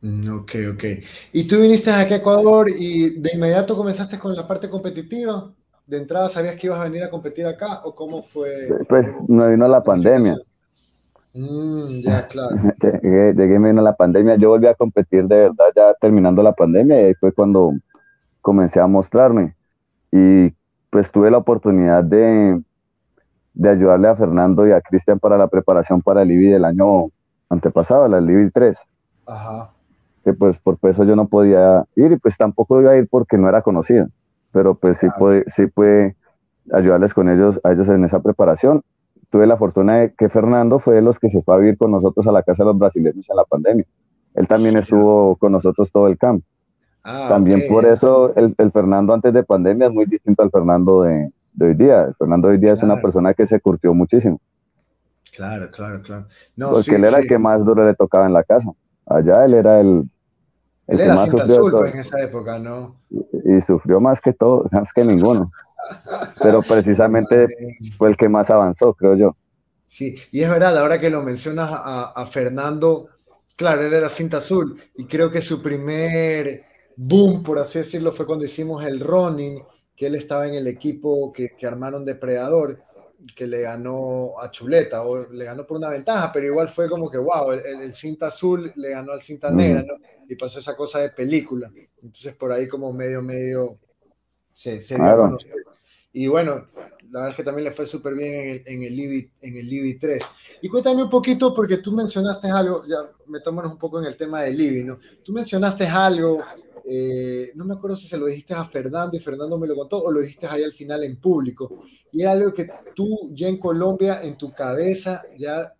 Mm, ok, ok. ¿Y tú viniste aquí a Ecuador y de inmediato comenzaste con la parte competitiva? ¿De entrada sabías que ibas a venir a competir acá o cómo fue? Pues me vino la pandemia. Mm, ya, claro. Llegué, llegué, me vino la pandemia. Yo volví a competir de verdad ya terminando la pandemia y ahí fue cuando comencé a mostrarme. Y pues tuve la oportunidad de, de ayudarle a Fernando y a Cristian para la preparación para el IBI del año antepasado, la IBI 3. Ajá que pues por peso yo no podía ir y pues tampoco iba a ir porque no era conocido, pero pues sí puede, sí puede ayudarles con ellos, a ellos en esa preparación. Tuve la fortuna de que Fernando fue de los que se fue a vivir con nosotros a la casa de los brasileños en la pandemia. Él también estuvo con nosotros todo el campo. Ah, también por eso el, el, Fernando antes de pandemia es muy distinto al Fernando de, de hoy día. El Fernando de hoy día es una persona que se curtió muchísimo. Claro, claro, claro. No, porque él era el que más duro le tocaba en la casa. Allá él era el, él era cinta azul pues, en esa época, ¿no? Y, sufrió más que todo, más que ninguno. Pero precisamente fue el que más avanzó, creo yo. Sí, y es verdad, ahora que lo mencionas a, Fernando, claro, él era cinta azul y creo que su primer boom, por así decirlo, fue cuando hicimos el running, que él estaba en el equipo que, que armaron Depredador, que le ganó a Chuleta, o le ganó por una ventaja, pero igual fue como que, wow, el, cinta azul le ganó al cinta negra, ¿no? y pasó esa cosa de película. Entonces por ahí como medio, medio se, se dio Y bueno, la verdad es que también le fue súper bien en el, en el, IBI, en el IBI 3. Y cuéntame un poquito, porque tú mencionaste algo, ya metámonos un poco en el tema del IBI, ¿no? Tú mencionaste algo, eh, no me acuerdo si se lo dijiste a Fernando y Fernando me lo contó o lo dijiste ahí al final en público. Y era algo que tú ya en Colombia, en tu cabeza, ya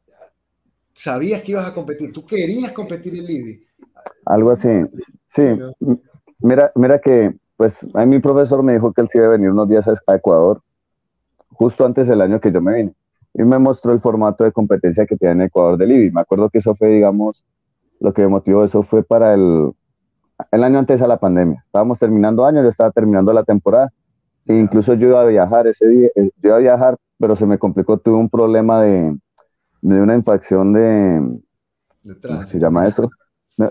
sabías que ibas a competir. Tú querías competir en IBI. Algo así. Sí. Mira, mira que, pues, a mi profesor me dijo que él sí iba a venir unos días a Ecuador, justo antes del año que yo me vine. Y me mostró el formato de competencia que tiene en Ecuador del IBI. Me acuerdo que eso fue, digamos, lo que me motivó eso fue para el, el año antes a la pandemia. Estábamos terminando año, yo estaba terminando la temporada. E incluso yo iba a viajar ese día, eh, yo iba a viajar, pero se me complicó, tuve un problema de, de una infección de, ¿cómo se llama eso?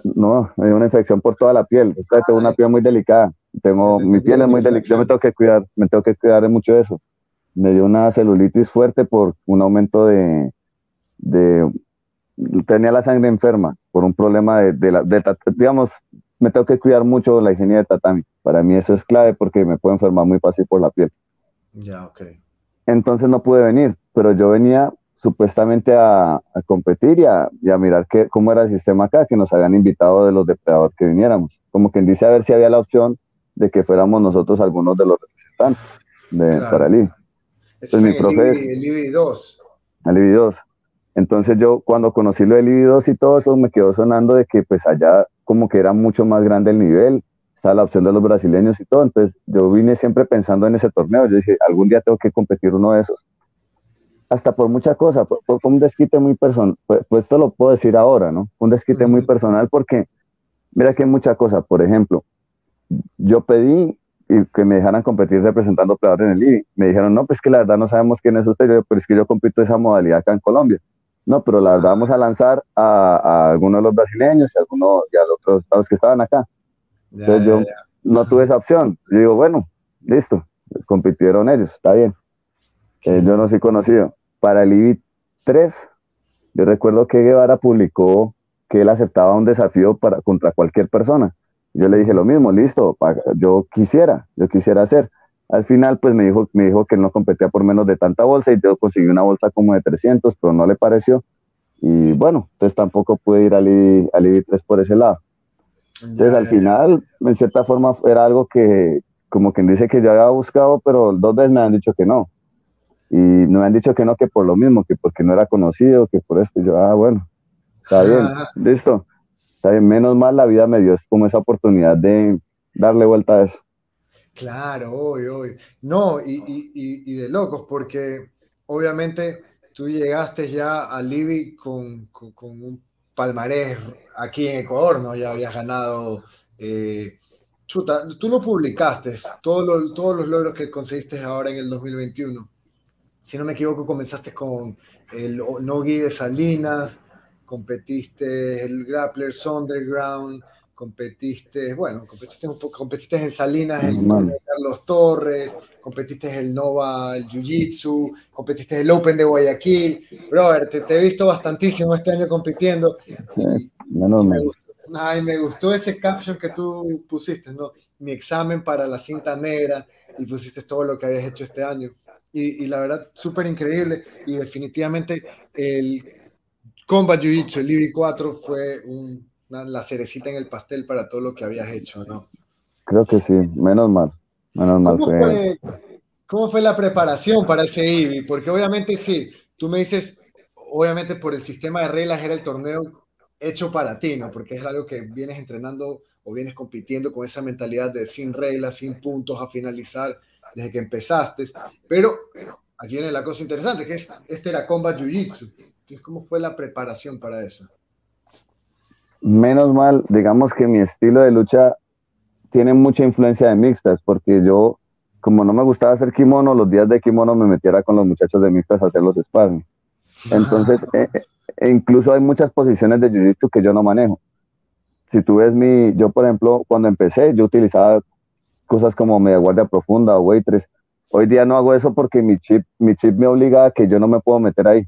No, me dio una infección por toda la piel. Tengo una piel muy delicada. Tengo, mi piel es muy delicada. Yo me tengo que cuidar, me tengo que cuidar de mucho de eso. Me dio una celulitis fuerte por un aumento de, de tenía la sangre enferma por un problema de, la, digamos, me tengo que cuidar mucho la higiene de tatami. Para mí eso es clave porque me puedo enfermar muy fácil por la piel. Ya, ok. Entonces no pude venir, pero yo venía supuestamente a, competir y a, mirar qué, cómo era el sistema acá, que nos habían invitado de los depredadores que viniéramos. Como quien dice a ver si había la opción de que fuéramos nosotros algunos de los representantes de, para el IBI. Ese mi profe el IBI 2. El IBI 2. Entonces yo cuando conocí lo del IBI 2 y todo eso me quedó sonando de que pues allá como que era mucho más grande el nivel, estaba la opción de los brasileños y todo, entonces yo vine siempre pensando en ese torneo, yo dije, algún día tengo que competir uno de esos. Hasta por muchas cosas, fue, un desquite muy personal, pues, pues, esto lo puedo decir ahora, ¿no? Un desquite muy personal porque, mira que hay muchas cosas, por ejemplo, yo pedí que me dejaran competir representando peleadores en el IBI. Me dijeron, no, pues que la verdad no sabemos quién es usted, pero es que yo compito esa modalidad acá en Colombia. No, pero la verdad vamos a lanzar a, algunos de los brasileños y a algunos y a los otros estados que estaban acá. Entonces yo no tuve esa opción. Yo digo, bueno, listo, compitieron ellos, está bien. Eh, yo no soy conocido. Para el IBI 3, yo recuerdo que Guevara publicó que él aceptaba un desafío para, contra cualquier persona. Yo le dije lo mismo, listo, yo quisiera, yo quisiera hacer. Al final, pues me dijo, me dijo que no competía por menos de tanta bolsa y yo conseguí una bolsa como de 300, pero no le pareció. Y bueno, entonces tampoco pude ir al IBI, al 3 por ese lado. Entonces al final, en cierta forma, era algo que, como quien dice que yo había buscado, pero dos veces me han dicho que no. Y me han dicho que no, que por lo mismo, que porque no era conocido, que por esto. Y yo, ah, bueno, está bien, listo. Menos mal la vida me dio como esa oportunidad de darle vuelta a eso. Claro, hoy, hoy. No, y, y, y, de locos, porque obviamente tú llegaste ya a Libby con, con, un palmarés aquí en Ecuador, ¿no? Ya habías ganado. Eh, chuta, tú lo publicaste, todos todos los logros que conseguiste ahora en el 2021. Si no me equivoco, comenzaste con el Nogi de Salinas, competiste el Grapplers Underground, competiste, bueno, competiste un poco, competiste en Salinas, en Carlos Torres, competiste el Nova, el Jiu Jitsu, competiste el Open de Guayaquil. Brother, te, he visto bastantísimo este año compitiendo. Y, me, gustó, ay, me gustó ese caption que tú pusiste, ¿no? Mi examen para la cinta negra y pusiste todo lo que habías hecho este año. Y, y la verdad, súper increíble. Y definitivamente el Combat Jiu Jitsu, el Libri 4, fue un la cerecita en el pastel para todo lo que habías hecho, ¿no? Creo que sí, menos mal, menos mal. ¿Cómo fue, ¿Cómo fue la preparación para ese IBI? Porque obviamente sí, tú me dices, obviamente por el sistema de reglas era el torneo hecho para ti, ¿no? Porque es algo que vienes entrenando o vienes compitiendo con esa mentalidad de sin reglas, sin puntos a finalizar desde que empezaste. Pero aquí viene la cosa interesante, que es, este era Combat Jiu-Jitsu. ¿Cómo fue la preparación para eso? menos mal, digamos que mi estilo de lucha tiene mucha influencia de mixtas, porque yo, como no me gustaba hacer kimono, los días de kimono me metiera con los muchachos de mixtas a hacer los sparring. Entonces, eh, eh, e incluso hay muchas posiciones de jiu-jitsu que yo no manejo. Si tú ves mi, yo por ejemplo, cuando empecé, yo utilizaba cosas como media guardia profunda o waitress. Hoy día no hago eso porque mi chip, mi chip me obliga a que yo no me puedo meter ahí,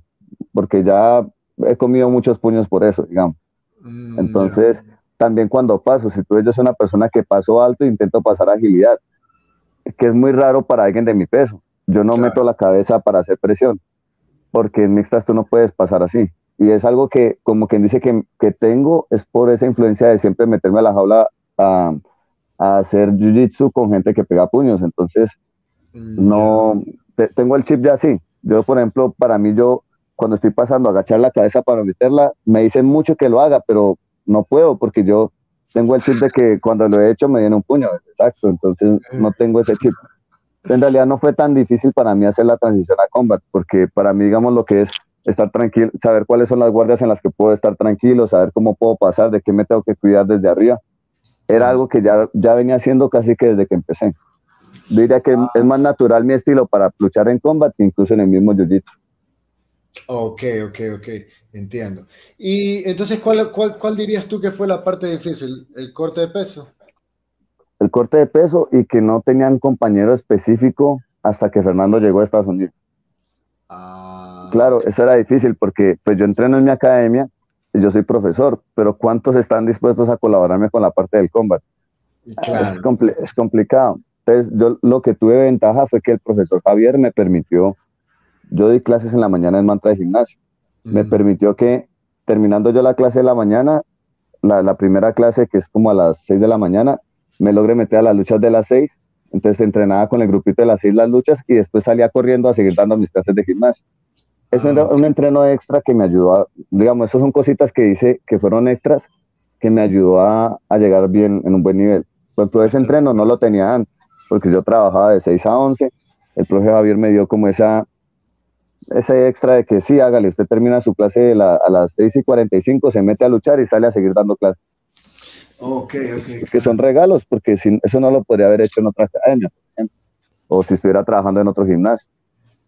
porque ya he comido muchos puños por eso, digamos. Mm, Entonces, también cuando paso, si tú yo soy una persona que paso alto e intento pasar agilidad, que es muy raro para alguien de mi peso. Yo no meto la cabeza para hacer presión, porque en mixtas tú no puedes pasar así. Y es algo que, como quien dice que, que tengo, es por esa influencia de siempre meterme a la jaula a, a hacer jiu-jitsu con gente que pega puños. Entonces, mm, no, tengo el chip ya así. Yo, por ejemplo, para mí, yo cuando estoy pasando a agachar la cabeza para meterla, me dicen mucho que lo haga, pero no puedo porque yo tengo el chip de que cuando lo he hecho me viene un puño, exacto, entonces no tengo ese chip. En realidad no fue tan difícil para mí hacer la transición a combat, porque para mí, digamos, lo que es estar tranquilo, saber cuáles son las guardias en las que puedo estar tranquilo, saber cómo puedo pasar, de qué me tengo que cuidar desde arriba, era algo que ya, ya venía haciendo casi que desde que empecé. diría que es más natural mi estilo para luchar en combat que incluso en el mismo jiu-jitsu. Ok, ok, ok, entiendo. Y entonces, ¿cuál, cuál, cuál dirías tú que fue la parte difícil? ¿El corte de peso? El corte de peso y que no tenían compañero específico hasta que Fernando llegó a Estados Unidos. Ah, claro, eso era difícil porque pues yo entreno en mi academia yo soy profesor, pero ¿cuántos están dispuestos a colaborarme con la parte del combat? Es, es, complicado. Entonces, yo lo que tuve ventaja fue que el profesor Javier me permitió, yo di clases en la mañana en mantra de gimnasio, me permitió que terminando yo la clase de la mañana, la, la, primera clase que es como a las 6 de la mañana, me logré meter a las luchas de las 6, entonces entrenaba con el grupito de las 6 las luchas y después salía corriendo a seguir dando mis clases de gimnasio. Es un, ah, un, entreno extra que me ayudó a, digamos, esas son cositas que hice que fueron extras que me ayudó a, a llegar bien en un buen nivel. Pues todo ese entreno no lo tenía antes, porque yo trabajaba de 6 a 11, el profe Javier me dio como esa, ese extra de que sí, hágale, usted termina su clase a las 6 y 45, se mete a luchar y sale a seguir dando clases. Ok, ok. Que son regalos, porque si, eso no lo podría haber hecho en otra academia, o si estuviera trabajando en otro gimnasio.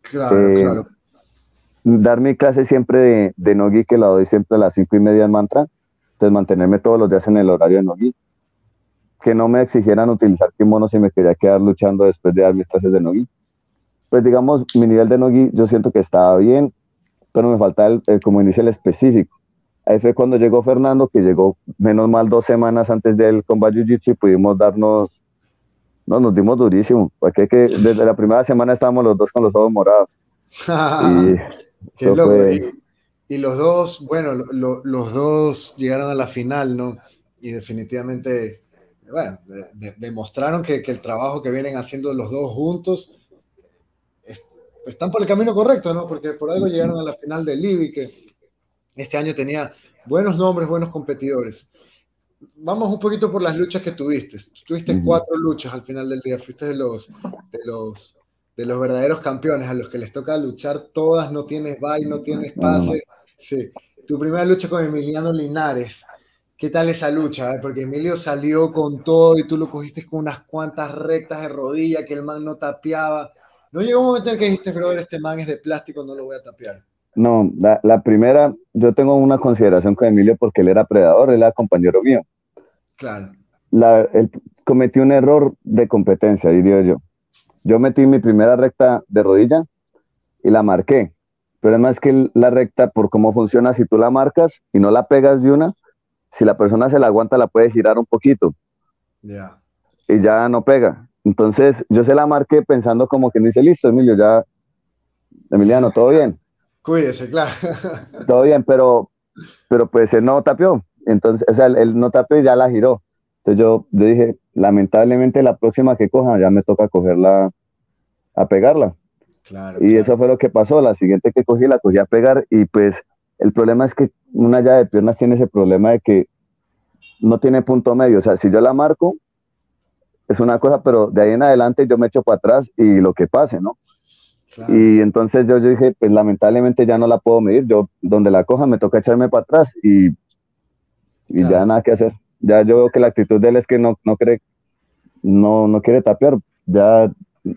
Claro, eh, claro. Dar mi clase siempre de, de Nogi, que la doy siempre a las 5 y media en mantra, entonces mantenerme todos los días en el horario de Nogi. Que no me exigieran utilizar kimono si me quería quedar luchando después de dar mis clases de Nogi pues digamos, mi nivel de Nogi yo siento que estaba bien, pero me falta el, como dice, el específico. Ahí fue cuando llegó Fernando, que llegó menos mal dos semanas antes del combat jiu-jitsu y pudimos darnos, no, nos dimos durísimo, porque que desde la primera semana estábamos los dos con los ojos morados. y, Qué loco. Y, los dos, bueno, los dos llegaron a la final, ¿no? Y definitivamente, bueno, demostraron que, que el trabajo que vienen haciendo los dos juntos están por el camino correcto, ¿no? Porque por algo llegaron a la final del Libby, que este año tenía buenos nombres, buenos competidores. Vamos un poquito por las luchas que tuviste. Tuviste cuatro luchas al final del día. Fuiste de los, de los, de los verdaderos campeones a los que les toca luchar todas. No tienes bye, no tienes pase. Sí. Tu primera lucha con Emiliano Linares. ¿Qué tal esa lucha? Eh? Porque Emilio salió con todo y tú lo cogiste con unas cuantas rectas de rodilla que el man no tapeaba. No llegó un momento en que dijiste, pero este man es de plástico, no lo voy a tapear. No, la, primera, yo tengo una consideración con Emilio porque él era predador, él era compañero mío. Claro. La, él cometió un error de competencia, diría yo. Yo metí mi primera recta de rodilla y la marqué. Pero además que la recta, por cómo funciona, si tú la marcas y no la pegas de una, si la persona se la aguanta, la puede girar un poquito. Ya. Y ya no pega. Entonces yo se la marqué pensando como que no hice listo, Emilio, ya, Emiliano, todo bien. Cuídese, claro. Todo bien, pero, pero pues él no tapió. Entonces, o sea, él no tapió y ya la giró. Entonces yo, yo dije, lamentablemente la próxima que coja ya me toca cogerla, a pegarla. Claro, y eso fue lo que pasó. La siguiente que cogí la cogí a pegar y pues el problema es que una llave de piernas tiene ese problema de que no tiene punto medio. O sea, si yo la marco, es una cosa, pero de ahí en adelante yo me echo para atrás y lo que pase, ¿no? Y entonces yo, yo, dije, pues lamentablemente ya no la puedo medir, yo donde la coja me toca echarme para atrás y, y ya nada que hacer. Ya yo veo que la actitud de él es que no, no cree, no, no quiere tapear, ya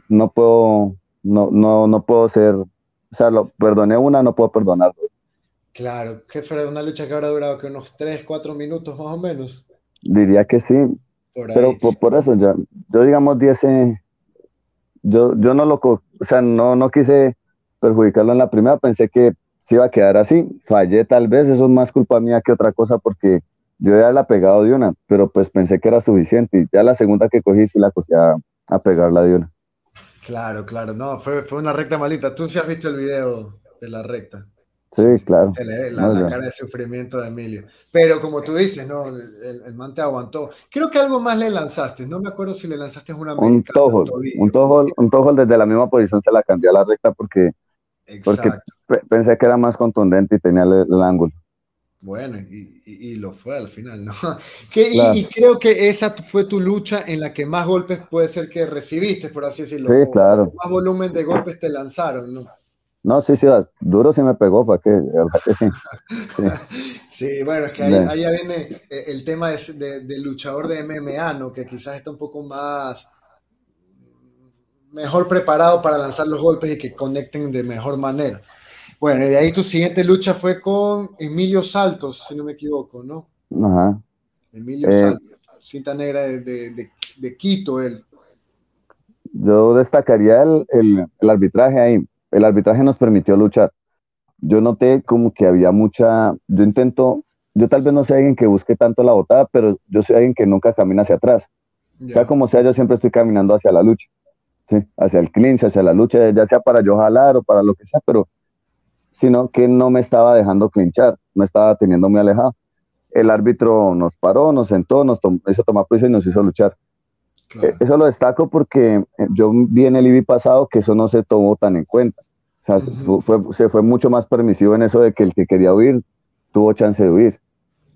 no puedo, no, no, no puedo ser, o sea, lo perdoné una, no puedo perdonar. Claro, jefe, una lucha que habrá durado que unos 3, 4 minutos más o menos. Diría que sí, pero por, eso, ya, yo digamos 10, yo, yo no lo, o sea, no, no quise perjudicarlo en la primera, pensé que se iba a quedar así, fallé tal vez, eso es más culpa mía que otra cosa porque yo ya la pegado de una, pero pues pensé que era suficiente y ya la segunda que cogí sí la cogí a, a pegarla de una. Claro, claro, no, fue, fue una recta malita. Tú sí has visto el video de la recta. Sí, claro. La, cara de sufrimiento de Emilio. Pero como tú dices, ¿no? El, el, man te aguantó. Creo que algo más le lanzaste. No me acuerdo si le lanzaste una Un tojol. Un tojol, un tojol desde la misma posición se la cambió a la recta porque, porque pensé que era más contundente y tenía el, ángulo. Bueno, y, y, lo fue al final, ¿no? y, y, creo que esa fue tu lucha en la que más golpes puede ser que recibiste, por así decirlo. Sí, claro. Más volumen de golpes te lanzaron, ¿no? No, sí, sí, duro sí me pegó, ¿para qué? Sí. sí. bueno, es que ahí, ya viene eh, el tema de, del luchador de MMA, ¿no? Que quizás está un poco más mejor preparado para lanzar los golpes y que conecten de mejor manera. Bueno, y de ahí tu siguiente lucha fue con Emilio Saltos, si no me equivoco, ¿no? Ajá. Emilio eh, Saltos, cinta negra de, de, Quito, él. Yo destacaría el, el, el arbitraje ahí el arbitraje nos permitió luchar. Yo noté como que había mucha, yo intento yo tal vez no soy alguien que busque tanto la botada, pero yo soy alguien que nunca camina hacia atrás. Ya Sea como sea, yo siempre estoy caminando hacia la lucha, ¿sí? hacia el clinch, hacia la lucha, ya sea para yo jalar o para lo que sea, pero sino que no me estaba dejando clinchar, no estaba teniendo muy alejado. El árbitro nos paró, nos sentó, nos hizo tomar posición y nos hizo luchar. Eh, eso lo destaco porque eh, yo vi en el IBI pasado que eso no se tomó tan en cuenta. O sea, se fue mucho más permisivo en eso de que el que quería huir tuvo chance de huir.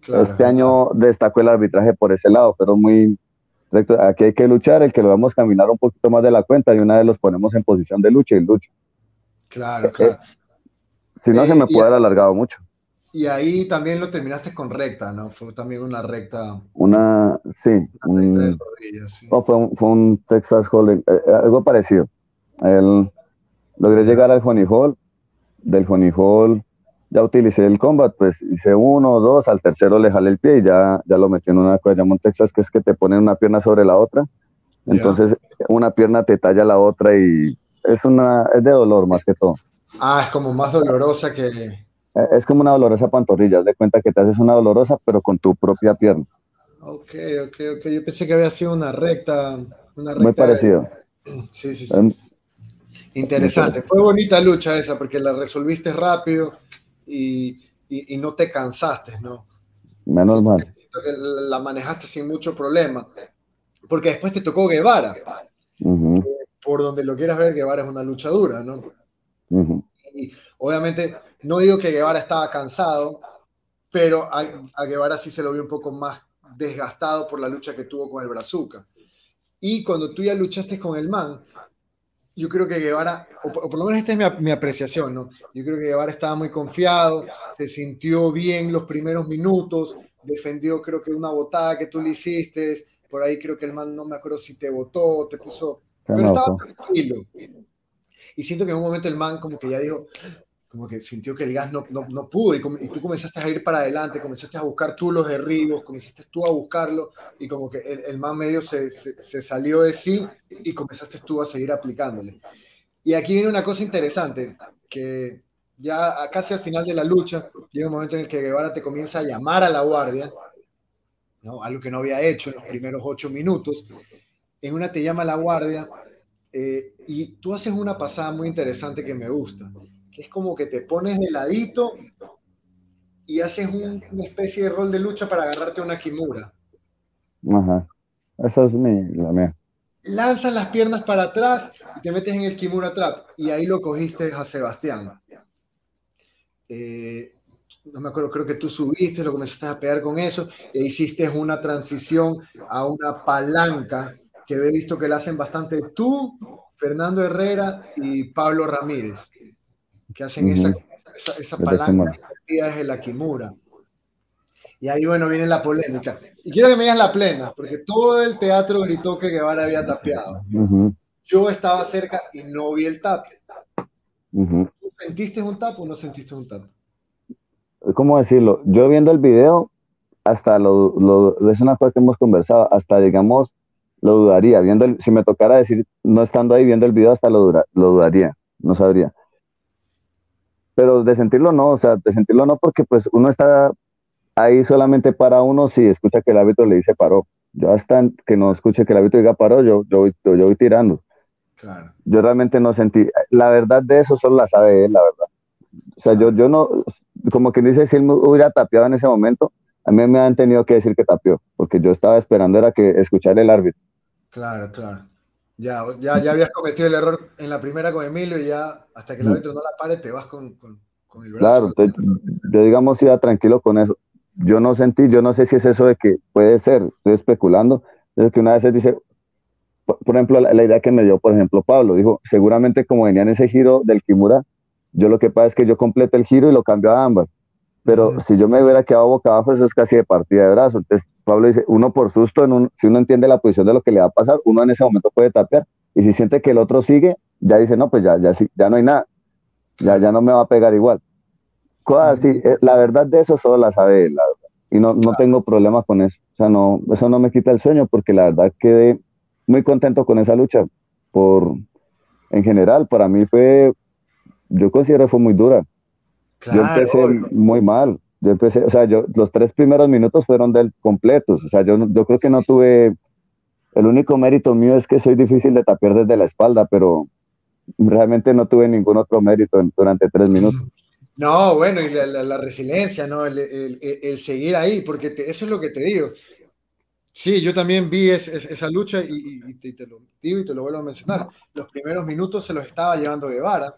este año destacó el arbitraje por ese lado, pero muy recto. Aquí hay que luchar, el que lo vamos a caminar un poquito más de la cuenta y una vez los ponemos en posición de lucha y lucha. Claro, eh, claro. Si no, se me puede haber alargado mucho. Y ahí también lo terminaste con recta, ¿no? Fue también una recta. Una, sí. fue, un, Texas Hold'em, eh, eh, algo parecido. El, logré llegar al Honey Hall. Del Honey Hall ya utilicé el combat, pues hice uno o dos, al tercero le jalé el pie y ya, ya lo metí en una cosa llamada Texas, que es que te ponen una pierna sobre la otra. Entonces, una pierna te talla la otra y es una, es de dolor más que todo. Ah, es como más dolorosa que. Es como una dolorosa pantorrilla, de cuenta que te haces una dolorosa, pero con tu propia pierna. Ok, ok, ok. Yo pensé que había sido una recta. Una recta Muy parecido. Sí, sí, sí. Em, Interesante. Fue bonita lucha esa, porque la resolviste rápido y, y, no te cansaste, ¿no? Menos mal. La manejaste sin mucho problema. Porque después te tocó Guevara. Eh, por donde lo quieras ver, Guevara es una lucha dura, ¿no? Y obviamente, no digo que Guevara estaba cansado, pero a, a, Guevara sí se lo vio un poco más desgastado por la lucha que tuvo con el Brazuca. Y cuando tú ya luchaste con el man, yo creo que Guevara, o, por lo menos esta es mi, apreciación, ¿no? Yo creo que Guevara estaba muy confiado, se sintió bien los primeros minutos, defendió creo que una botada que tú le hiciste, por ahí creo que el man no me acuerdo si te votó, te puso, pero estaba tranquilo. Y siento que en un momento el man como que ya dijo, como que sintió que el gas no, no, no pudo y, tú comenzaste a ir para adelante, comenzaste a buscar tú los derribos, comenzaste tú a buscarlo y como que el, el man medio se, se, salió de sí y comenzaste tú a seguir aplicándole. Y aquí viene una cosa interesante, que ya casi al final de la lucha llega un momento en el que Guevara te comienza a llamar a la guardia, ¿no? algo que no había hecho en los primeros ocho minutos. En una te llama la guardia eh, y tú haces una pasada muy interesante que me gusta es como que te pones de ladito y haces una especie de rol de lucha para agarrarte una Kimura. Ajá. Esa es mi, la mía. Lanzas las piernas para atrás y te metes en el Kimura Trap. Y ahí lo cogiste a Sebastián. Eh, no me acuerdo, creo que tú subiste, lo comenzaste a pegar con eso e hiciste una transición a una palanca que he visto que la hacen bastante tú, Fernando Herrera y Pablo Ramírez que hacen esa, esa, palanca de la Kimura. Y ahí, bueno, viene la polémica. Y quiero que me digas la plena, porque todo el teatro gritó que Guevara había tapeado. Yo estaba cerca y no vi el tap. ¿Sentiste un tap o no sentiste un tap? ¿Cómo decirlo? Yo viendo el video, hasta lo, lo, es una cosa que hemos conversado, hasta digamos, lo dudaría. Viendo si me tocara decir, no estando ahí viendo el video, hasta lo, lo dudaría, no sabría pero de sentirlo no, o sea, de sentirlo no porque pues uno está ahí solamente para uno si escucha que el árbitro le dice paró. Yo hasta que no escuche que el árbitro diga paró, yo, yo, yo, voy tirando. Claro. Yo realmente no sentí, la verdad de eso solo la sabe él, la verdad. O sea, yo, yo no, como quien dice, si él me hubiera tapeado en ese momento, a mí me han tenido que decir que tapeó, porque yo estaba esperando era que escuchar el árbitro. Claro, claro. Ya, ya, ya habías cometido el error en la primera con Emilio y ya hasta que el árbitro no la pare te vas con, con, el brazo. Claro, yo digamos iba tranquilo con eso. Yo no sentí, yo no sé si es eso de que puede ser, estoy especulando, es que una vez se dice, por, ejemplo, la, idea que me dio, por ejemplo, Pablo, dijo, seguramente como venía en ese giro del Kimura, yo lo que pasa es que yo completo el giro y lo cambio a ambas. Pero si yo me hubiera quedado boca abajo, eso es casi de partida de brazo. Entonces, Pablo dice, uno por susto, en un, si uno entiende la posición de lo que le va a pasar, uno en ese momento puede tapear. Y si siente que el otro sigue, ya dice, no, pues ya, ya, ya no hay nada. Ya, ya no me va a pegar igual. Cosas así. Eh, la verdad de eso solo la sabe él, Y no, no tengo problemas con eso. O sea, no, eso no me quita el sueño porque la verdad quedé muy contento con esa lucha. Por, en general, para mí fue, yo considero que fue muy dura. yo empecé muy mal. Yo empecé, o sea, yo, los tres primeros minutos fueron del completos, o sea, yo, yo creo que no tuve, el único mérito mío es que soy difícil de tapiar desde la espalda, pero realmente no tuve ningún otro mérito durante tres minutos. No, bueno, y la, resiliencia, ¿no? El, seguir ahí, porque eso es lo que te digo. Sí, yo también vi esa lucha y, te, lo digo y te lo vuelvo a mencionar. Los primeros minutos se los estaba llevando Guevara,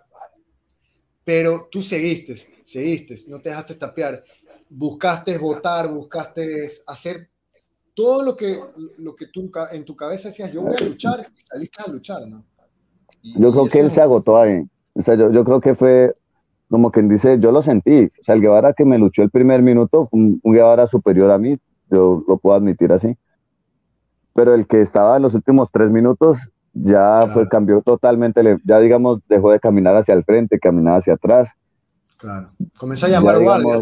pero tú seguiste, seguiste, no te dejaste tapear. Buscaste votar, buscaste hacer todo lo que, lo que tú en tu cabeza decías, yo voy a luchar y saliste a luchar, ¿no? yo creo que él se agotó ahí. O sea, yo, yo creo que fue como quien dice, yo lo sentí. O sea, el Guevara que me luchó el primer minuto, un, un Guevara superior a mí, yo lo puedo admitir así. Pero el que estaba en los últimos tres minutos ya fue, cambió totalmente, ya digamos, dejó de caminar hacia el frente, caminaba hacia atrás. Claro. Comenzó a llamar guardia,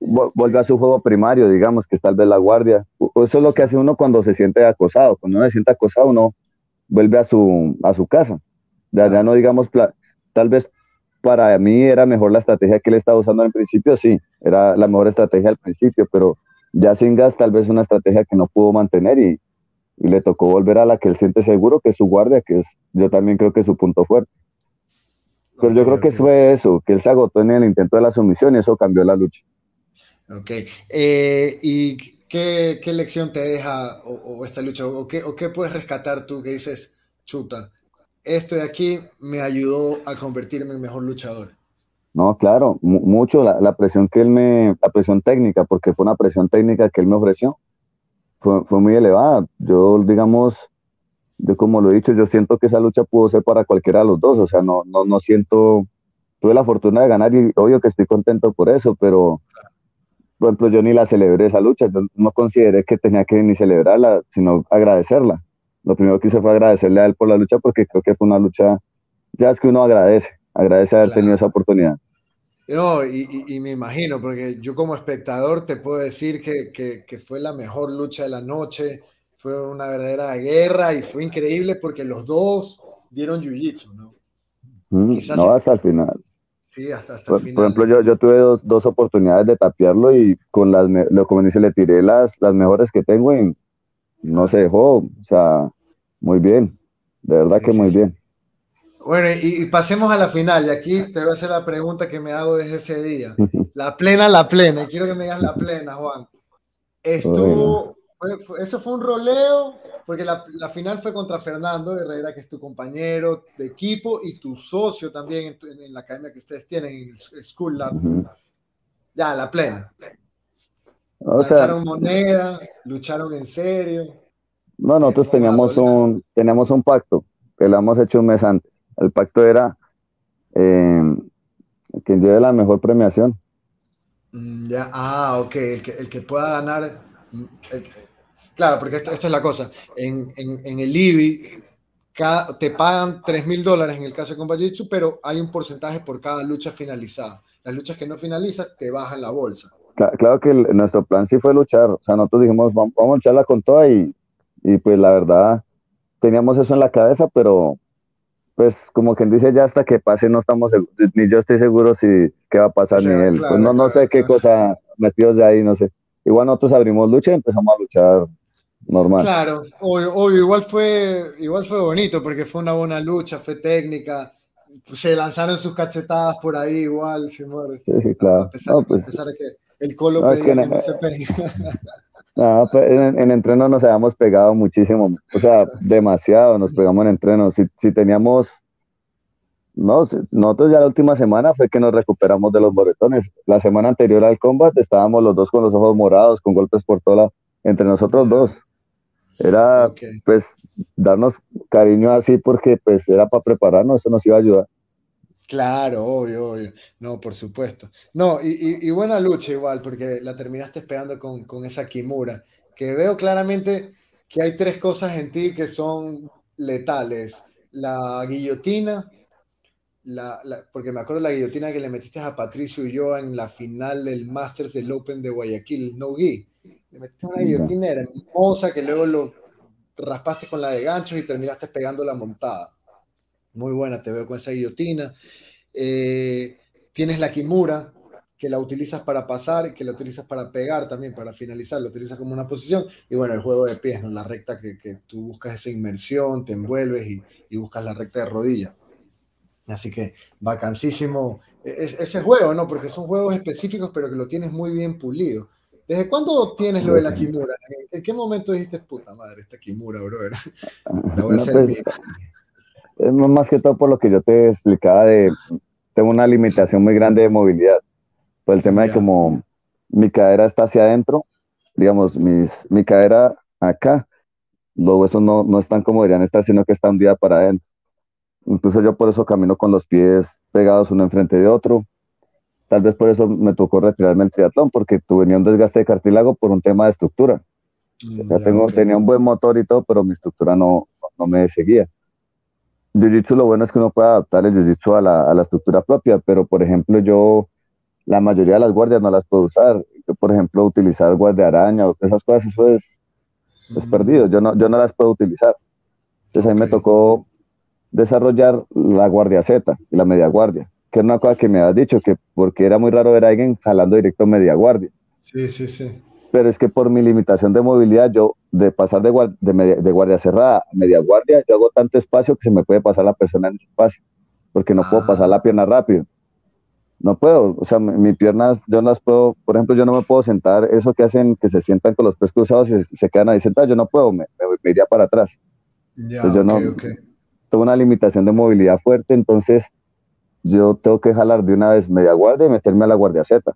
Vuelve a su juego primario, digamos, que es tal vez la guardia. Eso es lo que hace uno cuando se siente acosado. Cuando uno se siente acosado, uno vuelve a su, a su casa. Ya, ya no digamos, tal vez para mí era mejor la estrategia que él estaba usando al principio, sí, era la mejor estrategia al principio, pero ya sin gas tal vez una estrategia que no pudo mantener y, le tocó volver a la que él siente seguro, que es su guardia, que es, yo también creo que es su punto fuerte. Pero yo creo que fue eso, que él se agotó en el intento de la sumisión y eso cambió la lucha. Ok. Eh, ¿Y qué, qué, lección te deja o, esta lucha? O qué, ¿O qué puedes rescatar tú que dices, chuta, esto de aquí me ayudó a convertirme en mejor luchador. No, claro, mucho la, presión que él me, la presión técnica, porque fue una presión técnica que él me ofreció, fue, muy elevada. Yo, digamos, yo como lo he dicho, yo siento que esa lucha pudo ser para cualquiera de los dos, o sea, no, no, no siento, tuve la fortuna de ganar y obvio que estoy contento por eso, pero por ejemplo, yo ni la celebré esa lucha, yo no consideré que tenía que ni celebrarla, sino agradecerla lo primero que hice fue agradecerle a él por la lucha porque creo que fue una lucha, ya es que uno agradece, agradece haber tenido esa oportunidad. No, y, me imagino, porque yo como espectador te puedo decir que, que, fue la mejor lucha de la noche, fue una verdadera guerra y fue increíble porque los dos dieron jiu-jitsu, ¿no? Mm, no, hasta el final. Sí, hasta, hasta por, el final. Por ejemplo, yo, yo tuve dos, dos, oportunidades de tapearlo y con las, lo, como dice, le tiré las, las mejores que tengo y no se dejó, o sea, muy bien, de verdad que muy bien. Bueno, y, pasemos a la final. Y aquí te voy a hacer la pregunta que me hago desde ese día. La plena, la plena. Y quiero que me digas la plena, Juan. Estuvo, eso fue un roleo, porque la, final fue contra Fernando Herrera, que es tu compañero de equipo y tu socio también en, la academia que ustedes tienen, en el School Lab. Ya, la plena. O Lanzaron moneda, lucharon en serio. No, nosotros teníamos un, teníamos un pacto que lo hemos hecho un mes antes. El pacto era eh, quien lleve la mejor premiación. Mm, ya, ah, ok, el que, el que pueda ganar. Mm, claro, porque esta, esta, es la cosa. En, en, el IBI te pagan 3 mil dólares en el caso de Combat pero hay un porcentaje por cada lucha finalizada. Las luchas que no finalizas te bajan la bolsa. Claro, que nuestro plan sí fue luchar. O sea, nosotros dijimos, vamos, vamos a lucharla con toda y y pues la verdad teníamos eso en la cabeza, pero pues como quien dice ya hasta que pase no estamos ni yo estoy seguro si qué va a pasar ni él. pues no, no sé qué cosa metidos de ahí, no sé. Igual nosotros abrimos lucha y empezamos a luchar normal. Claro, o, igual fue igual fue bonito porque fue una buena lucha, fue técnica. Se lanzaron sus cachetadas por ahí igual, Sí, claro. A pesar, pues, de que el colo pedía que, no se pegue. No, pues, en, en, entreno nos habíamos pegado muchísimo, o sea, demasiado nos pegamos en entreno. Si, si teníamos, no, nosotros ya la última semana fue que nos recuperamos de los moretones. La semana anterior al combate estábamos los dos con los ojos morados, con golpes por toda entre nosotros dos. Era, pues, darnos cariño así porque, pues, era para prepararnos, eso nos iba a ayudar. Claro, obvio, obvio. No, por supuesto. No, y, buena lucha igual, porque la terminaste pegando con, esa Kimura, que veo claramente que hay tres cosas en ti que son letales. La guillotina, la, porque me acuerdo la guillotina que le metiste a Patricio y yo en la final del Masters del Open de Guayaquil, no gui. Le metiste una guillotina hermosa que luego lo raspaste con la de ganchos y terminaste pegando la montada. Muy buena, te veo con esa guillotina. Eh, tienes la Kimura, que la utilizas para pasar, que la utilizas para pegar también, para finalizar, la utilizas como una posición. Y bueno, el juego de pies, ¿no? La recta que, que tú buscas esa inmersión, te envuelves y, y, buscas la recta de rodilla. Así que vacancísimo ese juego, ¿no? Porque son juegos específicos, pero que lo tienes muy bien pulido. ¿Desde cuándo tienes lo de la Kimura? ¿En qué momento dijiste, puta madre, esta Kimura, brother? La voy a hacer pues, Es más que todo por lo que yo te explicaba de, tengo una limitación muy grande de movilidad. Por el tema de como mi cadera está hacia adentro, digamos, mis, mi cadera acá, los huesos no, no están como deberían estar, sino que están día para adentro. Incluso yo por eso camino con los pies pegados uno enfrente de otro, Tal vez por eso me tocó retirarme el triatlón, porque tuve un desgaste de cartílago por un tema de estructura. Mm, tengo, Tenía un buen motor y todo, pero mi estructura no, no me seguía. Jiu-Jitsu lo bueno es que uno puede adaptar el Jiu-Jitsu a la, a la, estructura propia, pero por ejemplo yo la mayoría de las guardias no las puedo usar. Yo, por ejemplo, utilizar guardia araña o esas cosas, eso es, es mm. perdido. Yo no, yo no las puedo utilizar. Entonces a mí me tocó desarrollar la guardia Z y la media guardia que era una cosa que me habías dicho, que porque era muy raro ver a alguien jalando directo media guardia. Sí, sí, sí. Pero es que por mi limitación de movilidad, yo de pasar de, guardia, de, guardia cerrada a media guardia, yo hago tanto espacio que se me puede pasar la persona en ese espacio, porque no puedo pasar la ah. pierna rápido. No puedo, o sea, mis piernas, yo no las puedo, por ejemplo, yo no me puedo sentar, eso que hacen, que se sientan con los pies cruzados y se, quedan ahí sentados, yo no puedo, me, iría para atrás. Ya, yo no, tengo una limitación de movilidad fuerte, entonces yo tengo que jalar de una vez media guardia y meterme a la guardia Z,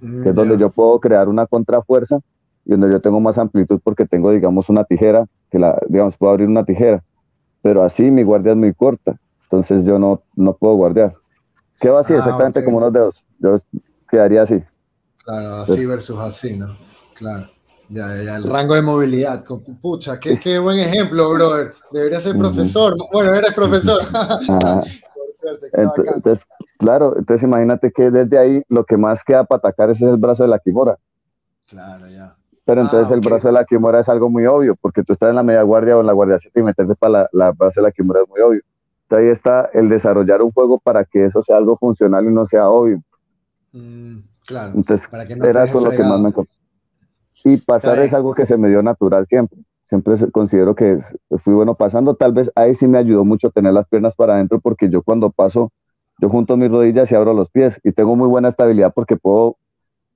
mm, que es donde yo puedo crear una contrafuerza y donde yo tengo más amplitud porque tengo, digamos, una tijera, que la, digamos, puedo abrir una tijera, pero así mi guardia es muy corta, entonces yo no, no puedo guardiar. ¿Qué va así? Ah, exactamente como unos dedos, yo quedaría así. Claro, así versus así, ¿no? Claro. Ya, ya, el rango de movilidad. Pucha, qué, qué buen ejemplo, brother. Debería ser profesor. Bueno, eres profesor. Entonces, claro, entonces imagínate que desde ahí lo que más queda para atacar es el brazo de la Kimura. Claro, ya. Pero entonces ah, el brazo de la Kimura es algo muy obvio, porque tú estás en la media guardia o en la guardia 7 y meterte para la, brazo de la Kimura es muy obvio. Entonces ahí está el desarrollar un juego para que eso sea algo funcional y no sea obvio. Mm, claro. Entonces, era eso lo que más me Y pasar es algo que se me dio natural siempre siempre considero que fui bueno pasando. Tal vez ahí sí me ayudó mucho tener las piernas para adentro porque yo cuando paso, yo junto mis rodillas y abro los pies y tengo muy buena estabilidad porque puedo,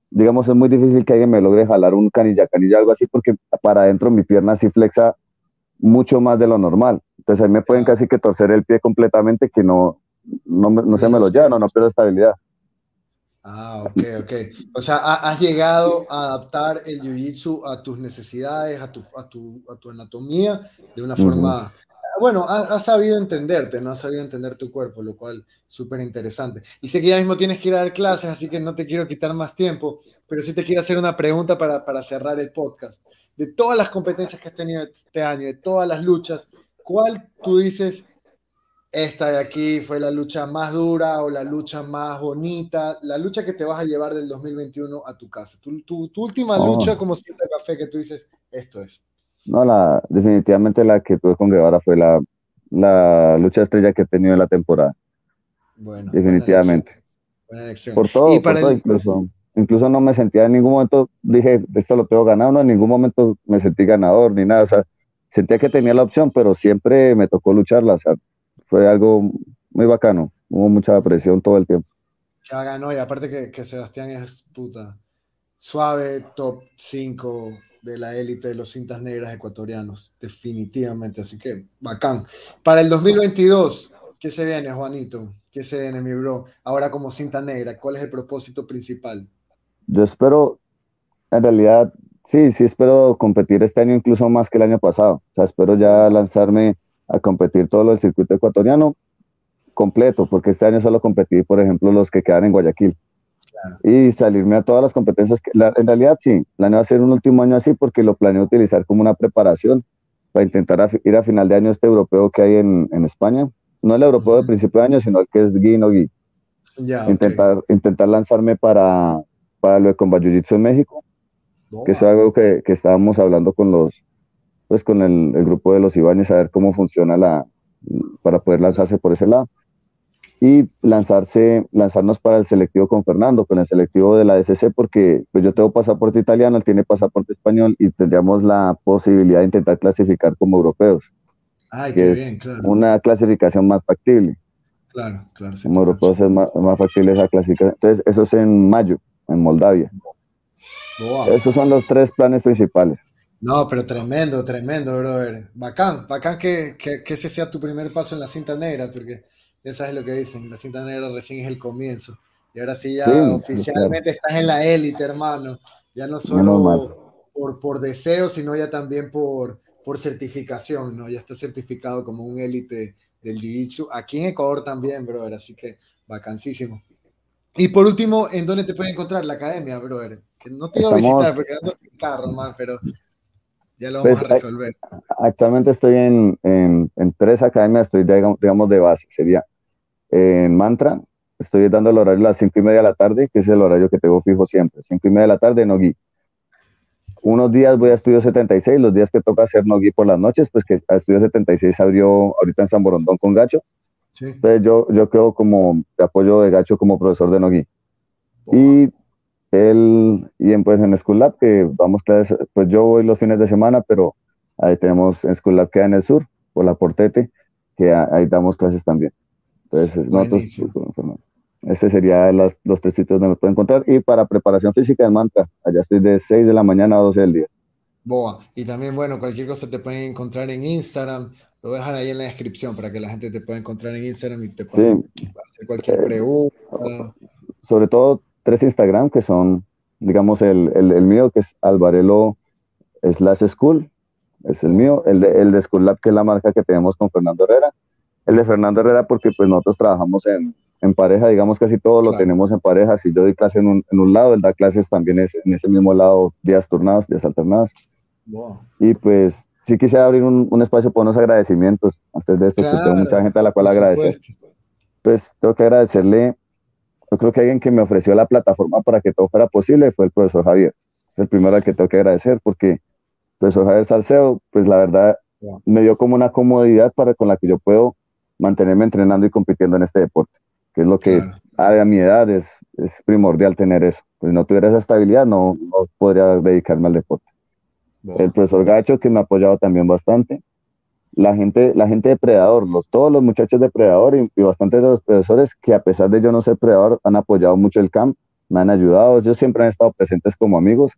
digamos, es muy difícil que alguien me logre jalar un canilla, canilla, algo así, porque para adentro mi pierna sí flexa mucho más de lo normal. Entonces ahí me pueden casi que torcer el pie completamente que no, no, no se me lo llano, no pierdo estabilidad. Ah, ok, ok. O sea, has llegado a adaptar el jiu-jitsu a tus necesidades, a tu, a tu, a tu anatomía de una forma. Bueno, has, sabido entenderte, ¿no? Has sabido entender tu cuerpo, lo cual súper interesante. Y sé que ya mismo tienes que ir a dar clases, así que no te quiero quitar más tiempo, pero sí te quiero hacer una pregunta para, para cerrar el podcast. De todas las competencias que has tenido este año, de todas las luchas, ¿cuál tú dices esta de aquí fue la lucha más dura o la lucha más bonita, la lucha que te vas a llevar del 2021 a tu casa. Tu, tu, última oh. lucha como siete café que tú dices, esto es. No, la, definitivamente la que tuve con Guevara fue la, la lucha estrella que he tenido en la temporada. Bueno, definitivamente. Buena elección. Por todo, incluso, incluso no me sentía en ningún momento, dije, esto lo tengo ganado, no, en ningún momento me sentí ganador ni nada, o sea, sentía que tenía la opción, pero siempre me tocó lucharla, o sea, fue algo muy bacano. Hubo mucha presión todo el tiempo. Ya ganó, y aparte que, que Sebastián es puta suave, top 5 de la élite de los cintas negras ecuatorianos, definitivamente. Así que bacán. Para el 2022, ¿qué se viene, Juanito? ¿Qué se viene, mi bro? Ahora como cinta negra, ¿cuál es el propósito principal? Yo espero, en realidad, sí, sí espero competir este año incluso más que el año pasado. O sea, espero ya lanzarme a competir todo lo del circuito ecuatoriano completo, porque este año solo competí, por ejemplo, los que quedan en Guayaquil. Y salirme a todas las competencias. Que, en realidad sí, planeo hacer un último año así porque lo planeo utilizar como una preparación para intentar ir a final de año este europeo que hay en, en España. No el europeo de principio de año, sino el que es Gui no Gui. intentar, intentar lanzarme para, para lo de Combat Jiu-Jitsu en México, que es algo que, que estábamos hablando con los, pues con el, grupo de los Ibáñez a ver cómo funciona la, para poder lanzarse por ese lado. y lanzarse, lanzarnos para el selectivo con Fernando, con el selectivo de la DCC, porque pues yo tengo pasaporte italiano, él tiene pasaporte español y tendríamos la posibilidad de intentar clasificar como europeos. Ay, qué bien, claro. Una clasificación más factible. Claro, claro. como europeos es más, factible esa clasificación. Entonces, eso es en mayo, en Moldavia. Esos son los tres planes principales. No, pero tremendo, tremendo, brother. Bacán, bacán que, que, que ese sea tu primer paso en la cinta negra, porque ya sabes lo que dicen, la cinta negra recién es el comienzo. Y ahora sí ya oficialmente estás en la élite, hermano. Ya no solo por, por deseo, sino ya también por, por certificación, ¿no? Ya estás certificado como un élite del Jiu-Jitsu. Aquí en Ecuador también, brother. Así que vacancísimo. Y por último, ¿en dónde te pueden encontrar la academia, brother? Que no te iba a visitar porque ando sin carro, man, pero ya lo vamos pues, a resolver. Actualmente estoy en, en, en tres academias, estoy digamos de base. Sería en Mantra, estoy dando el horario a las 5 y media de la tarde, que es el horario que tengo fijo siempre. 5 y media de la tarde, no gui. Unos días voy a Estudio 76, los días que toca hacer no gui por las noches, pues que a Estudio 76 abrió ahorita en San Borondón con Gacho. Entonces yo, yo quedo como de apoyo de Gacho como profesor de no gui. Y él, y en, pues en School Lab, que vamos clases, pues yo voy los fines de semana, pero ahí tenemos en School Lab que en el sur, por la Portete, que ahí damos clases también. Entonces, nosotros, ese sería los tres sitios donde me pueden encontrar. Y para preparación física en Manta, allá estoy de 6 de la mañana a 12 del día. Boa. Y también, bueno, cualquier cosa te pueden encontrar en Instagram. Lo dejan ahí en la descripción para que la gente te pueda encontrar en Instagram y te pueda hacer cualquier eh, pregunta. Sobre todo tres Instagram que son, digamos, el, el, el mío que es Alvarelo slash school, es el mío, el de, el de School Lab que es la marca que tenemos con Fernando Herrera el de Fernando Herrera porque pues nosotros trabajamos en, en pareja, digamos casi todo lo tenemos en pareja, si yo doy clase en un, en un, lado, él da clases también es, en ese mismo lado, días turnados, días alternados. Y pues sí quisiera abrir un, un, espacio por unos agradecimientos antes de esto, porque tengo mucha gente a la cual agradecer. Pues tengo que agradecerle, yo creo que alguien que me ofreció la plataforma para que todo fuera posible fue el profesor Javier. Es el primero al que tengo que agradecer porque el profesor Javier Salceo, pues la verdad, me dio como una comodidad para con la que yo puedo mantenerme entrenando y compitiendo en este deporte, que es lo que a, mi edad es, es, primordial tener eso. Pues si no tuviera esa estabilidad, no, no podría dedicarme al deporte. El profesor Gacho, que me ha apoyado también bastante. La gente, la gente de Predador, los, todos los muchachos de Predador y, y bastantes de los profesores que a pesar de yo no ser Predador, han apoyado mucho el camp, me han ayudado. Ellos siempre han estado presentes como amigos.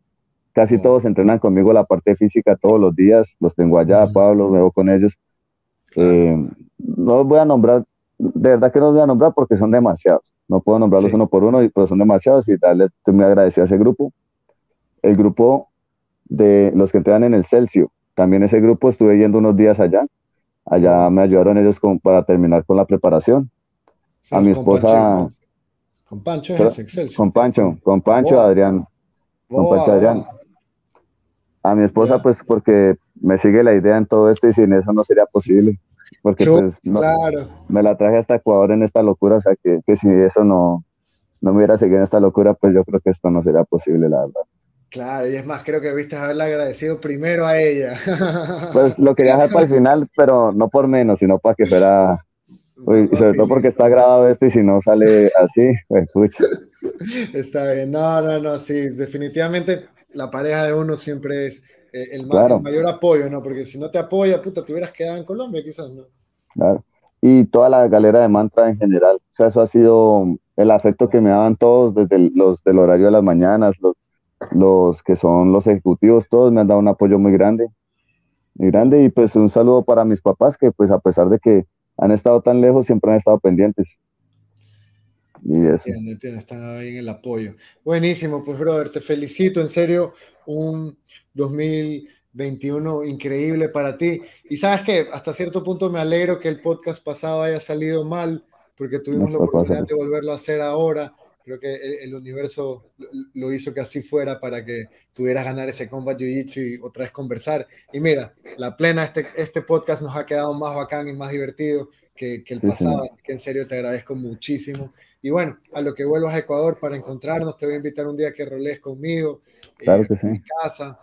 Casi todos entrenan conmigo la parte física todos los días. Los tengo allá, Pablo, me veo con ellos. Eh, no los voy a nombrar, de verdad que no los voy a nombrar porque son demasiados. No puedo nombrarlos uno por uno, pero son demasiados y darle, estoy muy agradecido a ese grupo. El grupo de los que entrenan en el Celsius, también ese grupo estuve yendo unos días allá. Allá me ayudaron ellos con, para terminar con la preparación. a mi esposa. Con Pancho, Con Pancho, con Pancho, Adrián. Con Pancho Adrián. A mi esposa, pues porque me sigue la idea en todo esto y sin eso no sería posible. Porque pues me la traje hasta Ecuador en esta locura, o sea que, que, si eso no, no me hubiera seguido en esta locura, pues yo creo que esto no sería posible, la verdad. Claro, y es más, creo que viste haberle agradecido primero a ella. Pues lo quería dejar para el final, pero no por menos, sino para que fuera y sobre todo porque está grabado esto y si no sale así, pues escucha. Está bien, no, no, no, sí, definitivamente la pareja de uno siempre es eh, el, mayor apoyo, ¿no? Porque si no te apoya, puta, te hubieras quedado en Colombia, quizás, ¿no? Claro. Y toda la galera de mantra en general. O sea, eso ha sido el afecto que me daban todos, desde los del horario de las mañanas, los, los que son los ejecutivos, todos me han dado un apoyo muy grande. Muy grande. Y pues un saludo para mis papás, que pues a pesar de que han estado tan lejos, siempre han estado pendientes. Y eso. están ahí en el apoyo. Buenísimo, pues brother, te felicito, en serio, un 2021 increíble para ti. Y sabes que hasta cierto punto me alegro que el podcast pasado haya salido mal, porque tuvimos la oportunidad de volverlo a hacer ahora. Creo que el, universo lo hizo que así fuera para que pudieras ganar ese Combat Jiu-Jitsu y otra vez conversar. Y mira, la plena, este, este podcast nos ha quedado más bacán y más divertido que, que el pasado. Que en serio te agradezco muchísimo. Y bueno, a lo que vuelvas a Ecuador para encontrarnos, te voy a invitar un día que roles conmigo claro eh, que en mi casa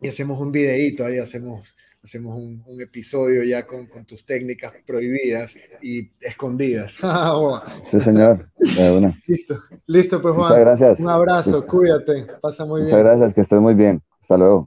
y hacemos un videíto ahí, hacemos hacemos un, episodio ya con, con, tus técnicas prohibidas y escondidas. Ah, sí, señor. Listo, listo, pues Juan. Muchas gracias. Un abrazo, cuídate, pasa muy bien. Muchas gracias, que estés muy bien. Hasta luego.